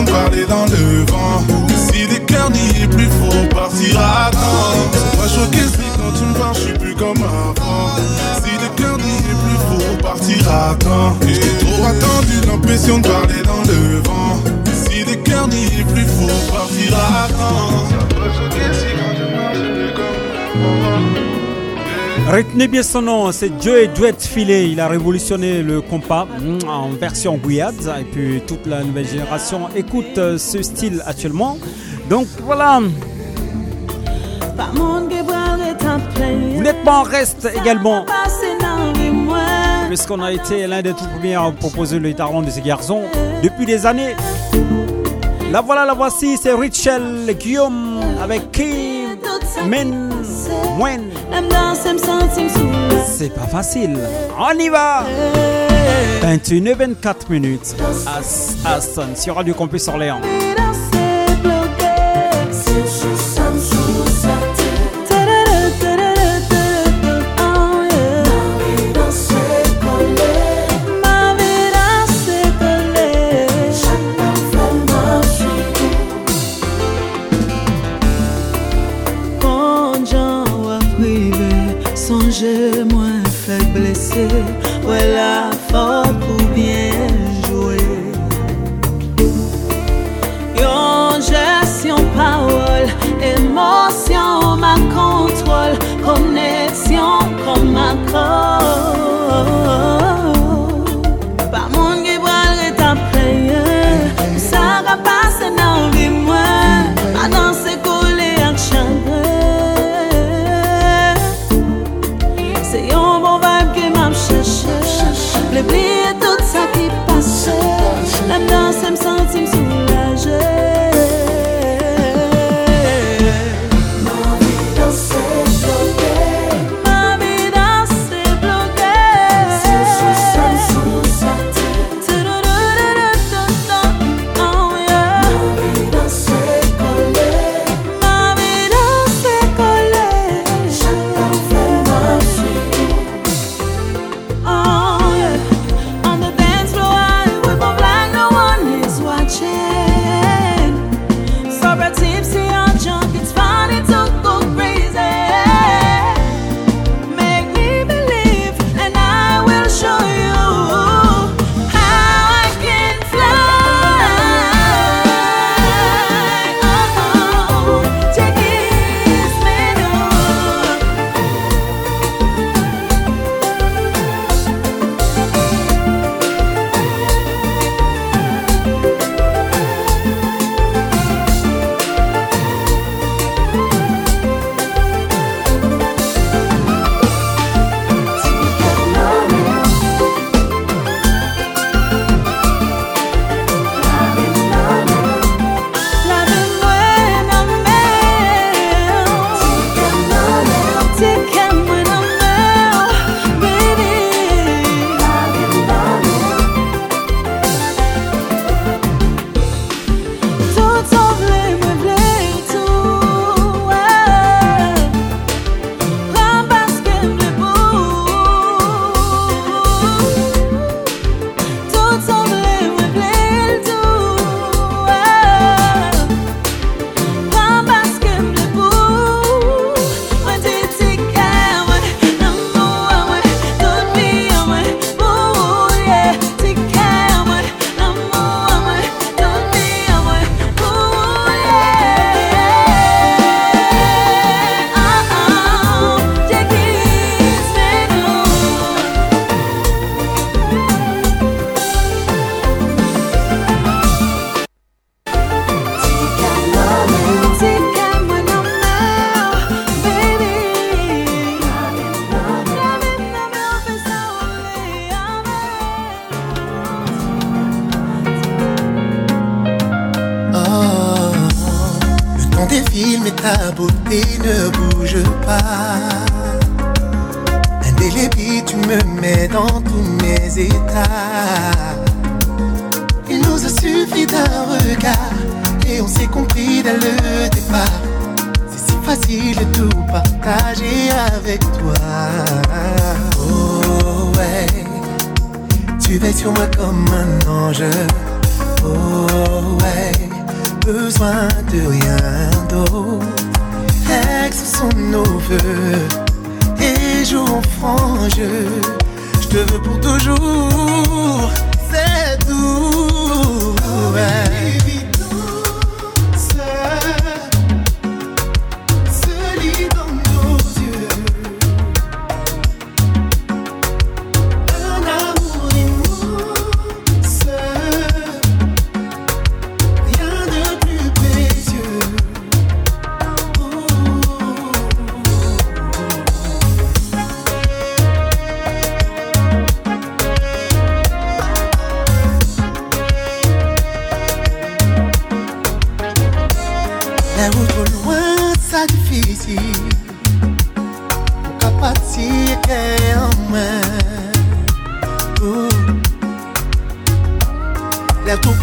de parler dans le vent. Si des cœurs n'y plus fou, partira quand. Pas choqué si quand tu me parles, je suis plus comme avant. Si des cœurs n'y plus fou, partira quand. J't'ai trop attendu l'impression de parler dans le vent. Si des cœurs n'y est plus fou, partira quand. Pas Retenez bien son nom, c'est Joe Duet Filet. Il a révolutionné le compas mm, en version Guyad. Et puis toute la nouvelle génération écoute euh, ce style actuellement. Donc voilà, vous n'êtes pas en reste également. Puisqu'on a été l'un des tout premiers à proposer le tarant de ces garçons depuis des années. La voilà, la voici, c'est Richel Guillaume avec Kim Men Mwen. C'est pas facile. On y va 21 et 24 minutes. As, Aston sur Radio Campus Orléans.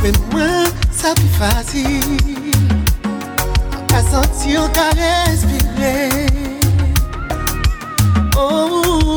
Men mwen ça pi facile. An ka santi, an ka respire Oh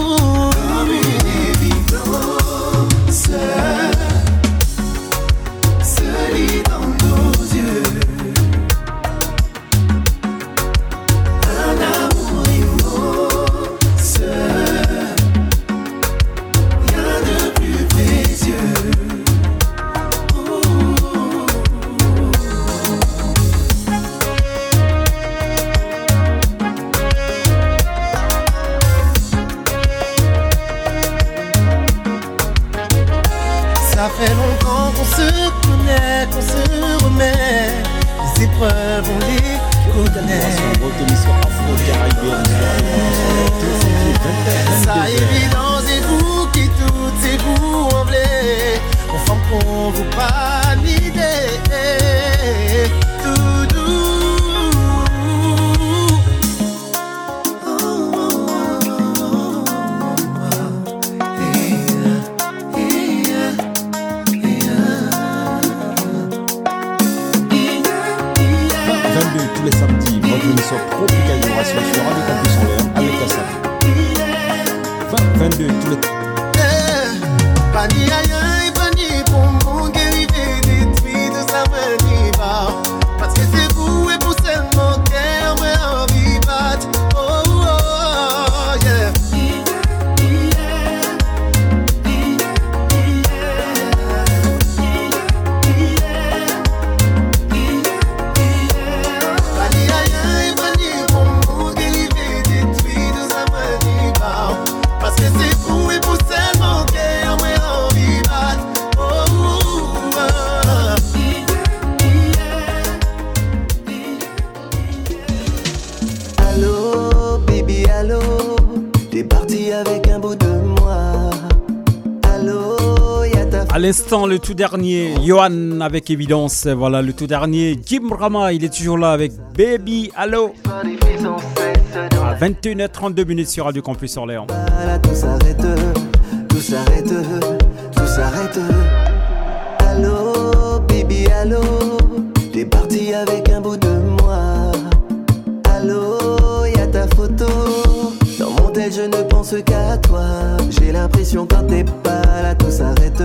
comme. Ça évidence et vous qui toutes et vous en voulez, qu'on vous pas l'idée. le tout dernier, Johan avec évidence. Voilà, le tout dernier, Jim Rama, il est toujours là avec Baby Allo. À 21h32 minutes sur Radio Campus Orléans. Voilà, s'arrête, tout s'arrête, tout s'arrête. Allo, baby, allo. T'es parti avec un bout de moi. Allo, y'a ta photo. Dans mon tel, je ne pense qu'à toi. J'ai l'impression quand t'es pas là, tout s'arrête.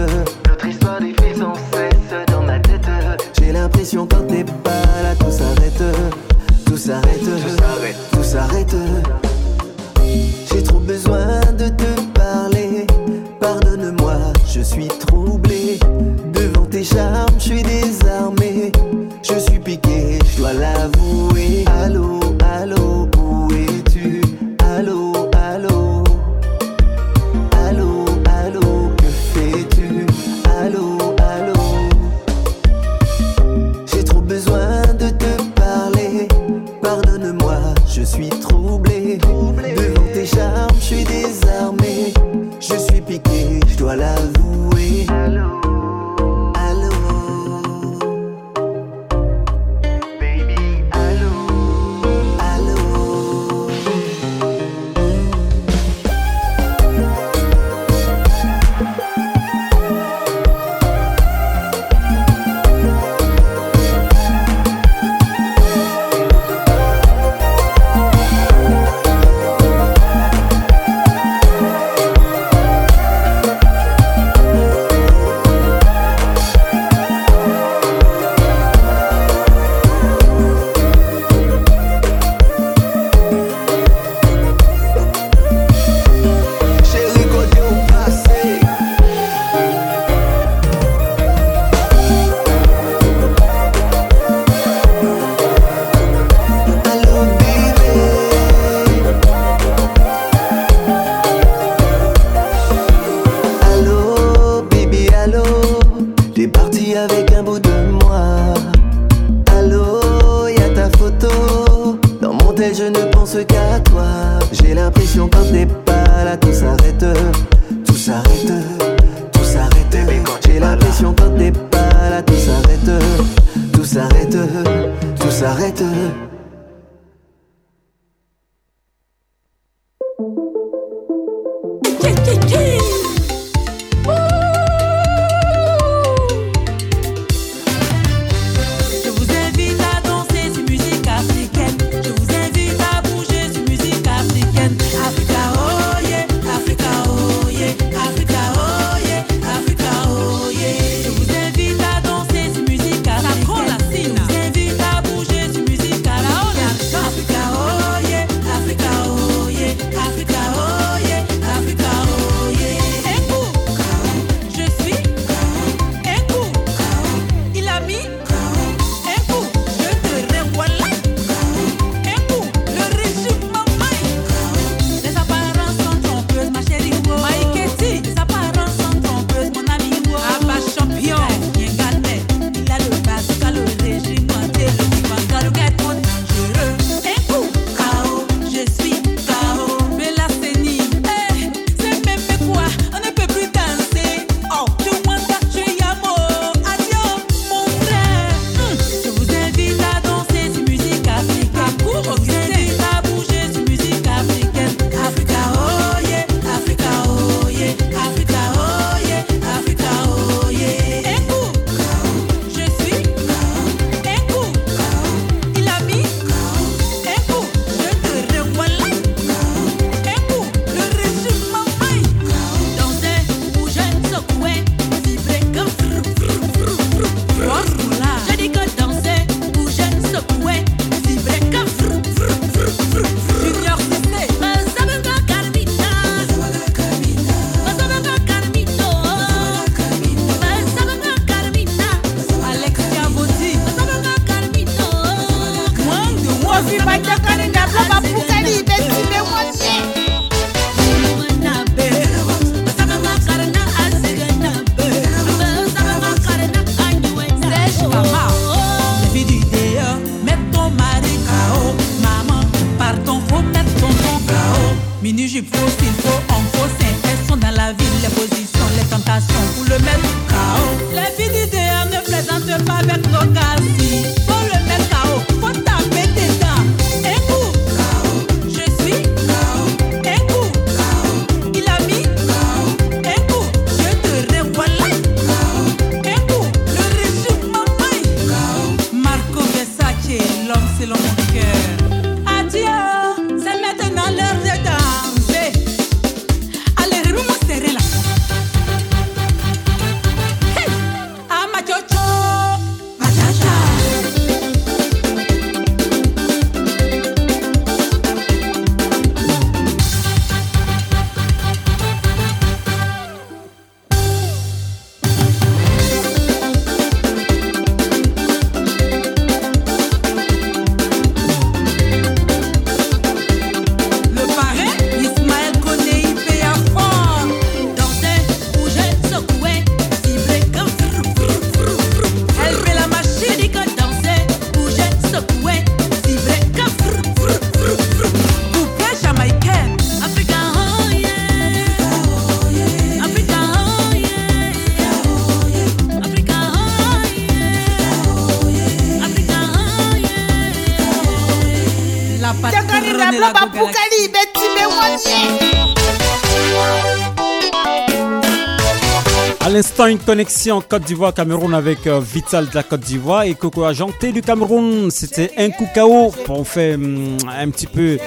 Une connexion Côte d'Ivoire-Cameroun avec euh, Vital de la Côte d'Ivoire et Coco Ajanté du Cameroun. C'était un coup KO. On fait hum, un petit peu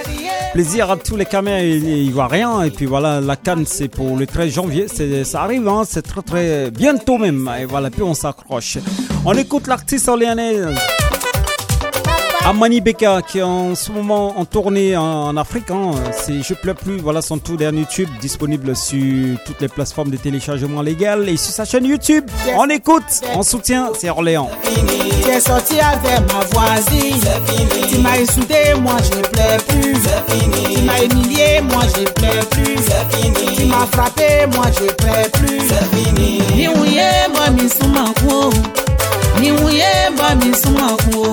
plaisir à tous les caméras ivoiriens. Et puis voilà, la canne, c'est pour le 13 janvier. Ça arrive, hein, c'est très très bientôt même. Et voilà, puis on s'accroche. On écoute l'artiste orléanais. Amani Beka qui est en ce moment en tournée en, Afrique. hein. C'est Je pleure plus. Voilà son tout dernier tube disponible sur toutes les plateformes de téléchargement légal et sur sa chaîne YouTube. On écoute, on soutient, c'est Orléans. Tu es sorti avec ma voisine. Tu m'as insulté, moi je pleure plus. Tu m'as humilié, moi je pleure plus. Tu m'as frappé, moi je pleure plus. Ni ouye, moi mi sumaku. Ni ouye, moi mi sumaku.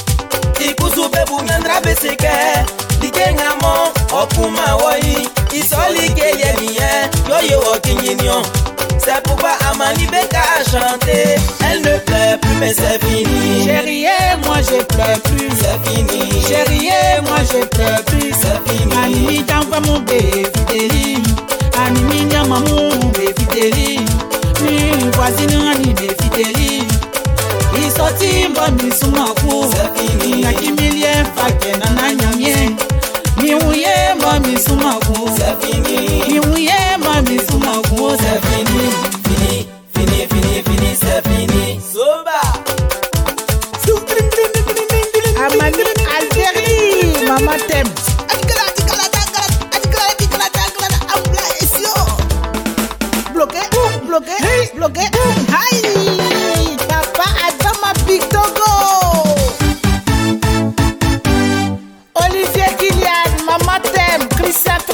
tikusupe bungandra beseke. Likengamo okuma woyi isolikeyeniye yoyo okinyinio C'est pourquoi Amani Beka a chanté Elle ne pleure plus mais c'est fini. Chérie moi je pleure plus. C'est fini. Chérie moi je pleure plus. C'est fini. Animi t'envoie mon bébé fidéli Animi n'y a maman mon bébé fidéli Une voisine Animi fidéli sɔti n bɔ misumaku nakimilie fakɛ nana ɲamie miwu ye. Fini, fini, fini, fini. Soba. Algérie, maman bloqué, bloqué, bloqué.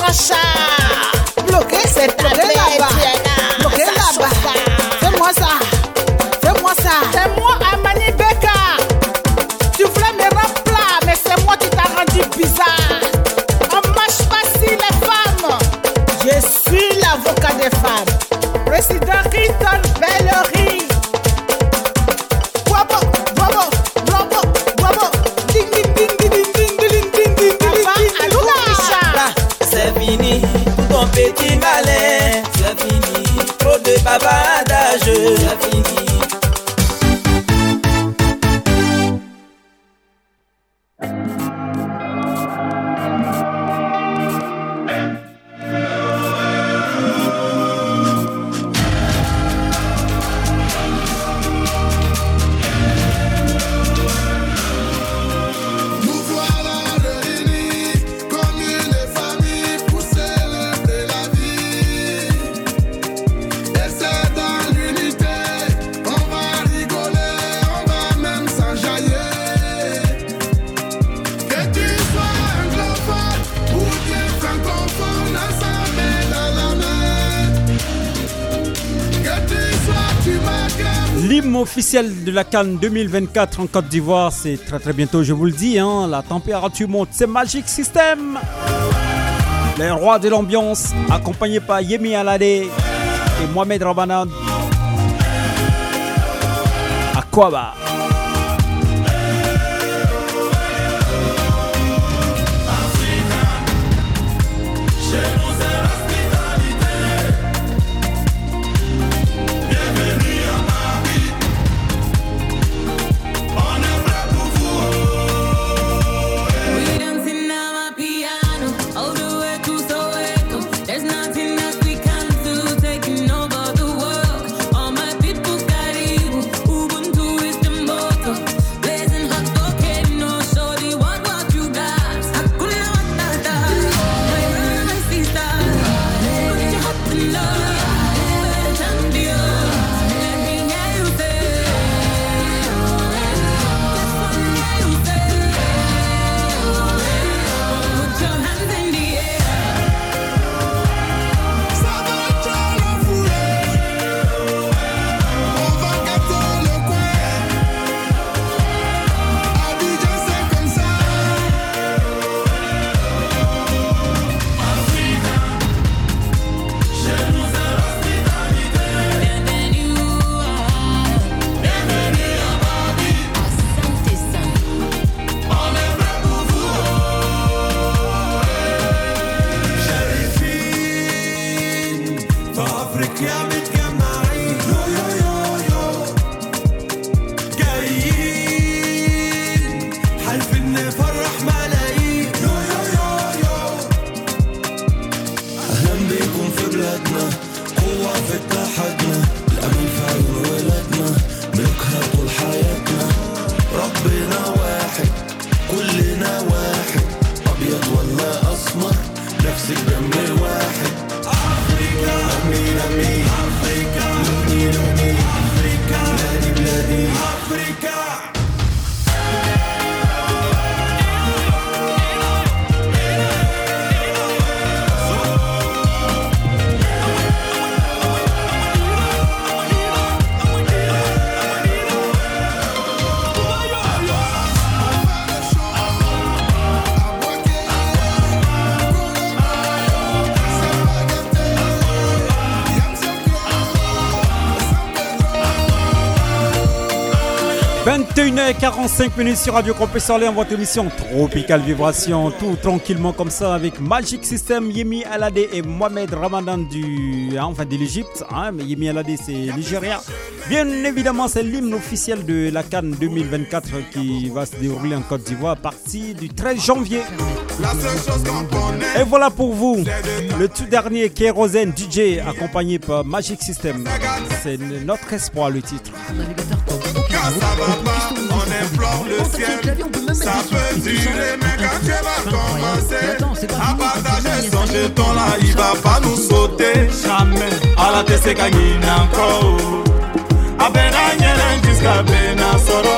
cosa. Lo que es de la Cannes 2024 en Côte d'Ivoire, c'est très très bientôt, je vous le dis. hein, la température monte, c'est Magic System. Les rois de l'ambiance, accompagnés par Yemi Alade et Mohamed Rabanan. Aquaba. 21h45 minutes sur Radio Campus Orléans, votre émission Tropical Vibration, tout tranquillement comme ça avec Magic System, Yemi Alade et Mohamed Ramadan du, hein, enfin de l'Egypte. Hein, Yemi Alade c'est Nigeria. Bien évidemment, c'est l'hymne officiel de la Cannes 2024 qui va se dérouler en Côte d'Ivoire à partir du 13 janvier. Et voilà pour vous le tout dernier Kérosène DJ accompagné par Magic System. C'est notre espoir le titre. Le ciel. Ça peut durer, mais quand tu vas commencer à partager son jeton là, il va pas nous sauter. Jamais. À la tête, c'est gagné encore. A bena nyene jusqu'à bena soro.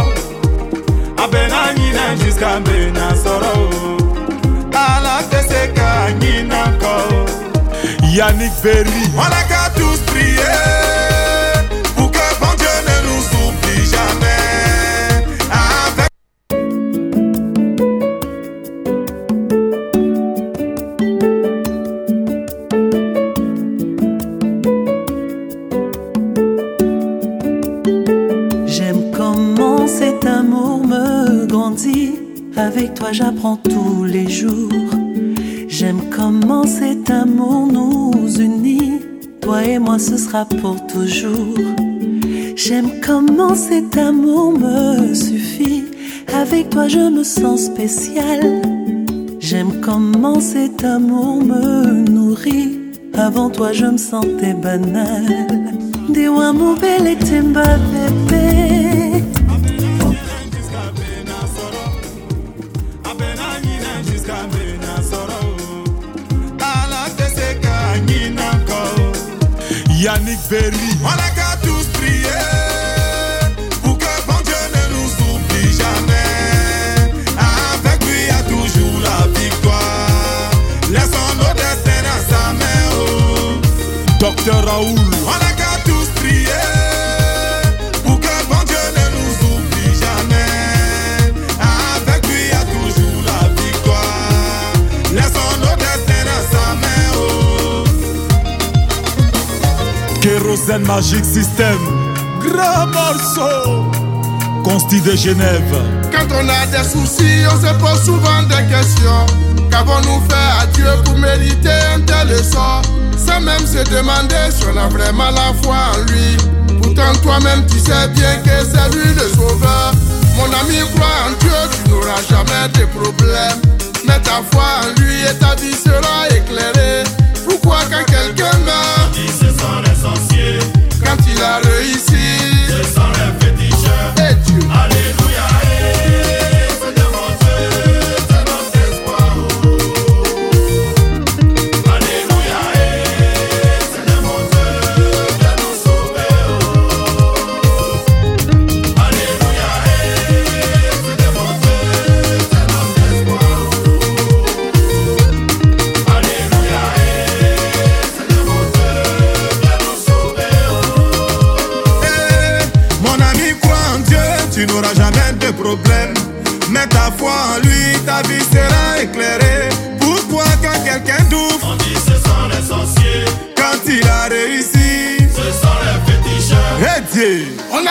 A bena nyene jusqu'à bena soro. À la tête, c'est gagné encore. Yannick Berry. On Avec toi, j'apprends tous les jours. J'aime comment cet amour nous unit. Toi et moi, ce sera pour toujours. J'aime comment cet amour me suffit. Avec toi, je me sens spécial. J'aime comment cet amour me nourrit. Avant toi, je me sentais banal. Bel et temba bébé. Yannick Berry. On a qu'à tous prier. Pour que bon Dieu ne nous oublie jamais. Avec lui, il y a toujours la victoire. Laissons nos destins dans sa main. Oh. Docteur Raoul. Kérosène Magic System. Grand morceau. Consti de Genève. Quand on a des soucis, on se pose souvent des questions. Qu'avons-nous fait à Dieu pour mériter un tel sort Sans même se demander si on a vraiment la foi en lui. Pourtant, toi-même, tu sais bien que c'est lui le sauveur. Mon ami, crois en Dieu, tu n'auras jamais de problème. Mets ta foi en lui et ta vie sera éclairée. Pourquoi quand quelqu'un meurt, quand il a réussi, Ce sont les féticheurs. et Dieu. Alléluia.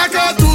Dieu, On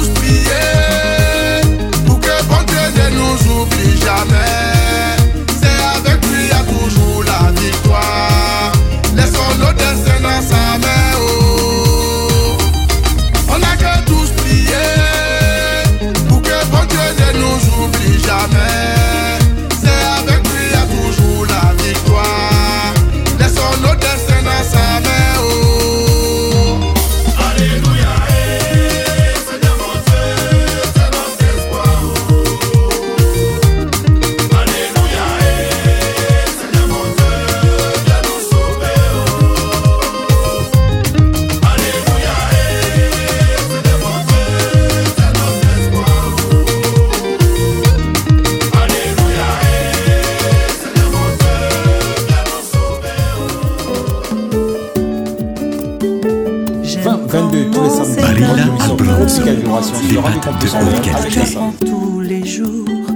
de qualité. tous les jours.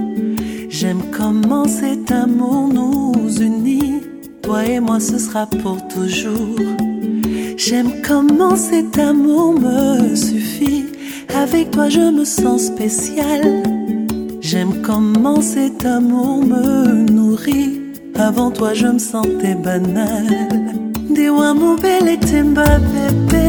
J'aime comment cet amour nous unit. Toi et moi, ce sera pour toujours. J'aime comment cet amour me suffit. Avec toi, je me sens spécial. J'aime comment cet amour me nourrit. Avant toi, je me sentais banal. Bel et temba bébé.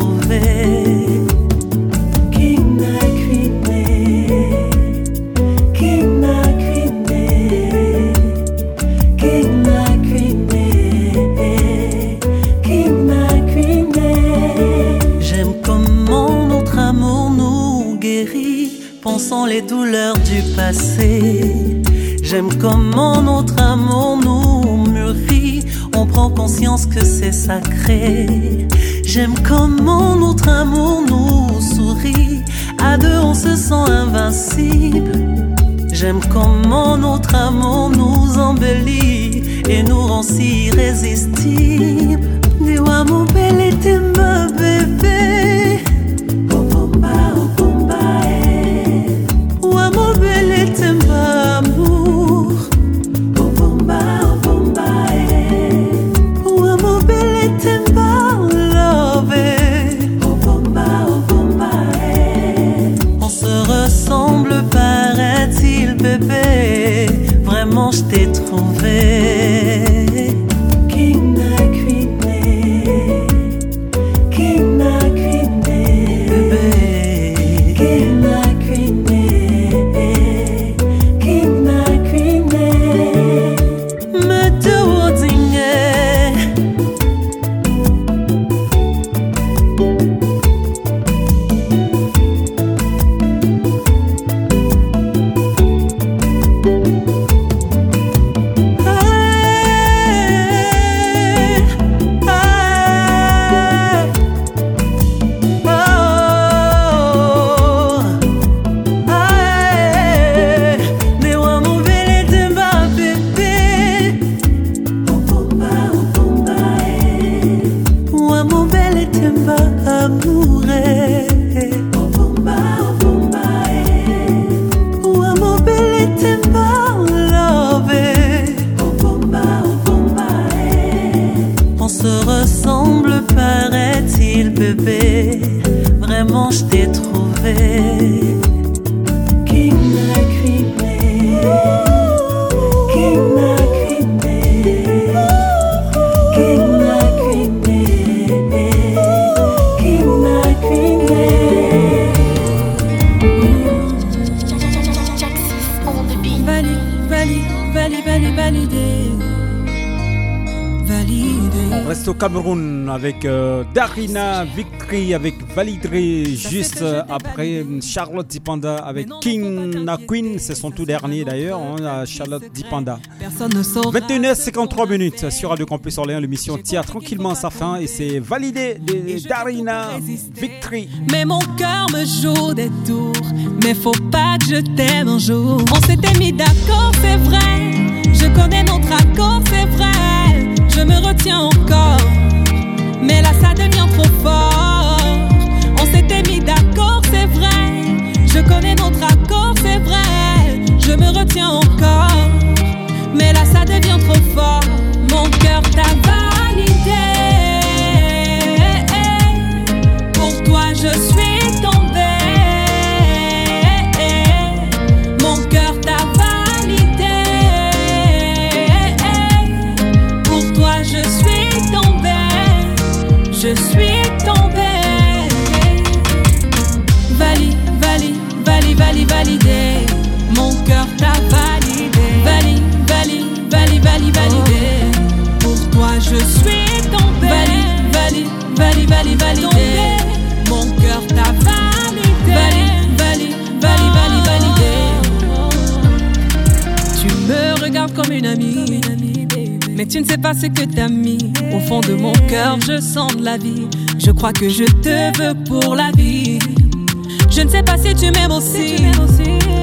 J'aime comment notre amour nous mûrit, on prend conscience que c'est sacré. J'aime comment notre amour nous sourit, à deux on se sent invincible. J'aime comment notre amour nous embellit et nous rend si irrésistibles. Avec Validré juste après Charlotte Dipanda avec King Na Queen, c'est son tout dernier d'ailleurs, hein, Charlotte Dipanda. Personne ne saura. 21h53 minutes sur Radio Campus Orléans, l'émission tire tranquillement à sa fin et c'est validé de Darina Victory. Mais mon cœur me joue des tours. Mais faut pas que je t'aime un jour. On s'était mis d'accord, c'est vrai. Je connais notre accord, c'est vrai. Je me retiens encore. Mais là, ça devient trop fort. S'était mis d'accord, c'est vrai. Je connais notre accord, c'est vrai. Je me retiens encore. Mais là, ça devient trop vali, vali, validé. Mon cœur t'a validé. Vali, vali, vali, vali, validé. Tu me regardes comme une amie. Mais tu ne sais pas ce que t'as mis. Au fond de mon cœur, je sens de la vie. Je crois que je te veux pour la vie. Je ne sais pas si tu m'aimes aussi.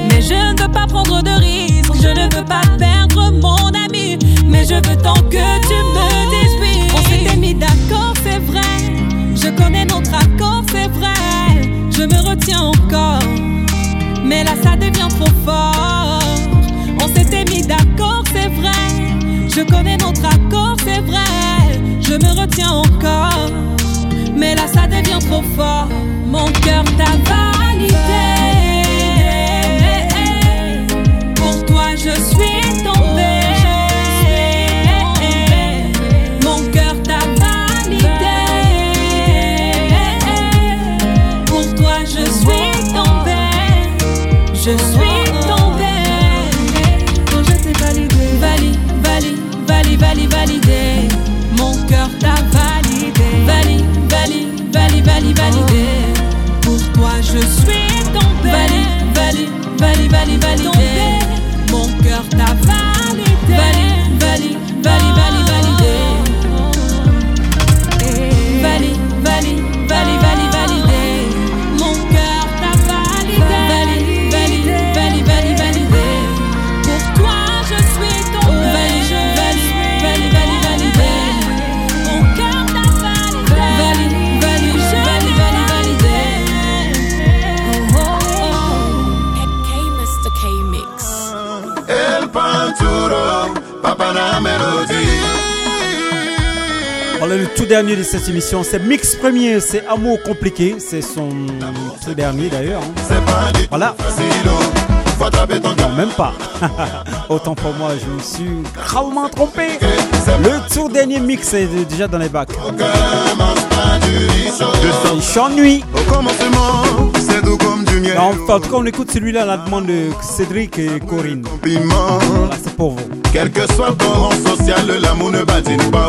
Mais je ne veux pas prendre de risques. Je ne veux pas perdre mon ami, mais je veux tant que tu me dises oui. On s'était mis d'accord, c'est vrai. Je connais notre accord, c'est vrai. Je me retiens encore, mais là ça devient trop fort. On s'était mis d'accord, c'est vrai. Je connais notre accord, c'est vrai. Je me retiens encore, mais là ça devient trop fort. Mon cœur t'a validé. Dernier de cette émission, c'est Mix Premier, c'est Amour Compliqué, c'est son tout dernier d'ailleurs. hein. Voilà. Non, même pas. Autant pour moi, je me suis gravement trompé. Le tout dernier mix est déjà dans les bacs. Je s'ennuie. Au commencement, c'est doux comme du miel. Enfin, en tout cas, on écoute celui-là à la demande de Cédric et Corinne. Voilà, c'est pour vous. Quel que soit ton rang social, l'amour ne badine pas.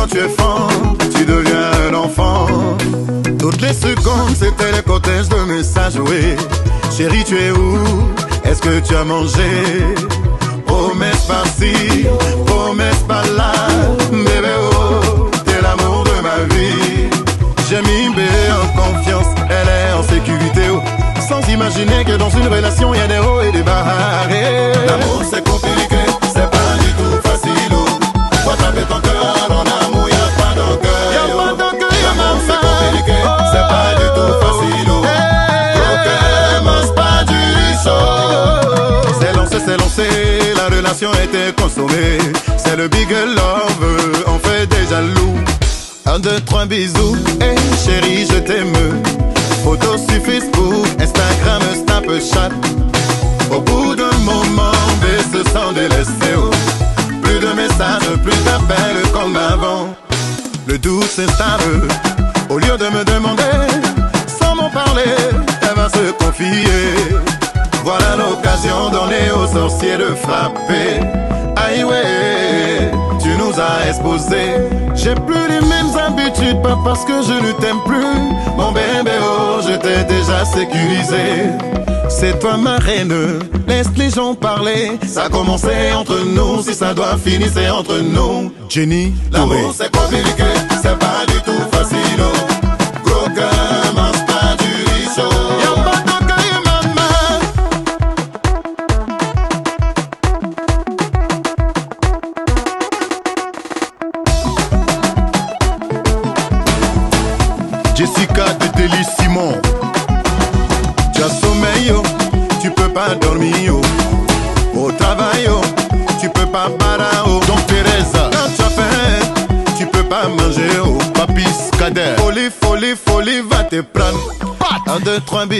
Quand tu es fort, tu deviens un enfant. Toutes les secondes, c'était les cortèges de messages, oui. Chérie, tu es où? Est-ce que tu as mangé? Promesse par-ci, promesse par-là. Bébé, oh, t'es l'amour de ma vie. J'ai mis B en confiance, elle est en sécurité. oh. Sans imaginer que dans une relation, il y a des hauts et des bas. L'amour, c'est compliqué, la relation était consommée. C'est le big love, on fait des jaloux. Un, deux, trois bisous, hey chérie, je t'aime. Photos sur Facebook, Instagram, Snapchat. Au bout d'un moment, B se sent délaissé. Plus de messages, plus d'appels comme avant. Le doute s'installe. Au lieu de me demander, sans m'en parler, elle va se confier. Voilà l'occasion donnée aux sorciers de frapper. Aïe ouais, tu nous as exposés. J'ai plus les mêmes habitudes, pas parce que je ne t'aime plus. Mon bébé, oh, je t'ai déjà sécurisé. C'est toi ma reine, laisse les gens parler. Ça a commencé entre nous, si ça doit finir, c'est entre nous. Jenny L'amour c'est compliqué, c'est pas du tout facile. oh. Gros mange pas du Un, deux,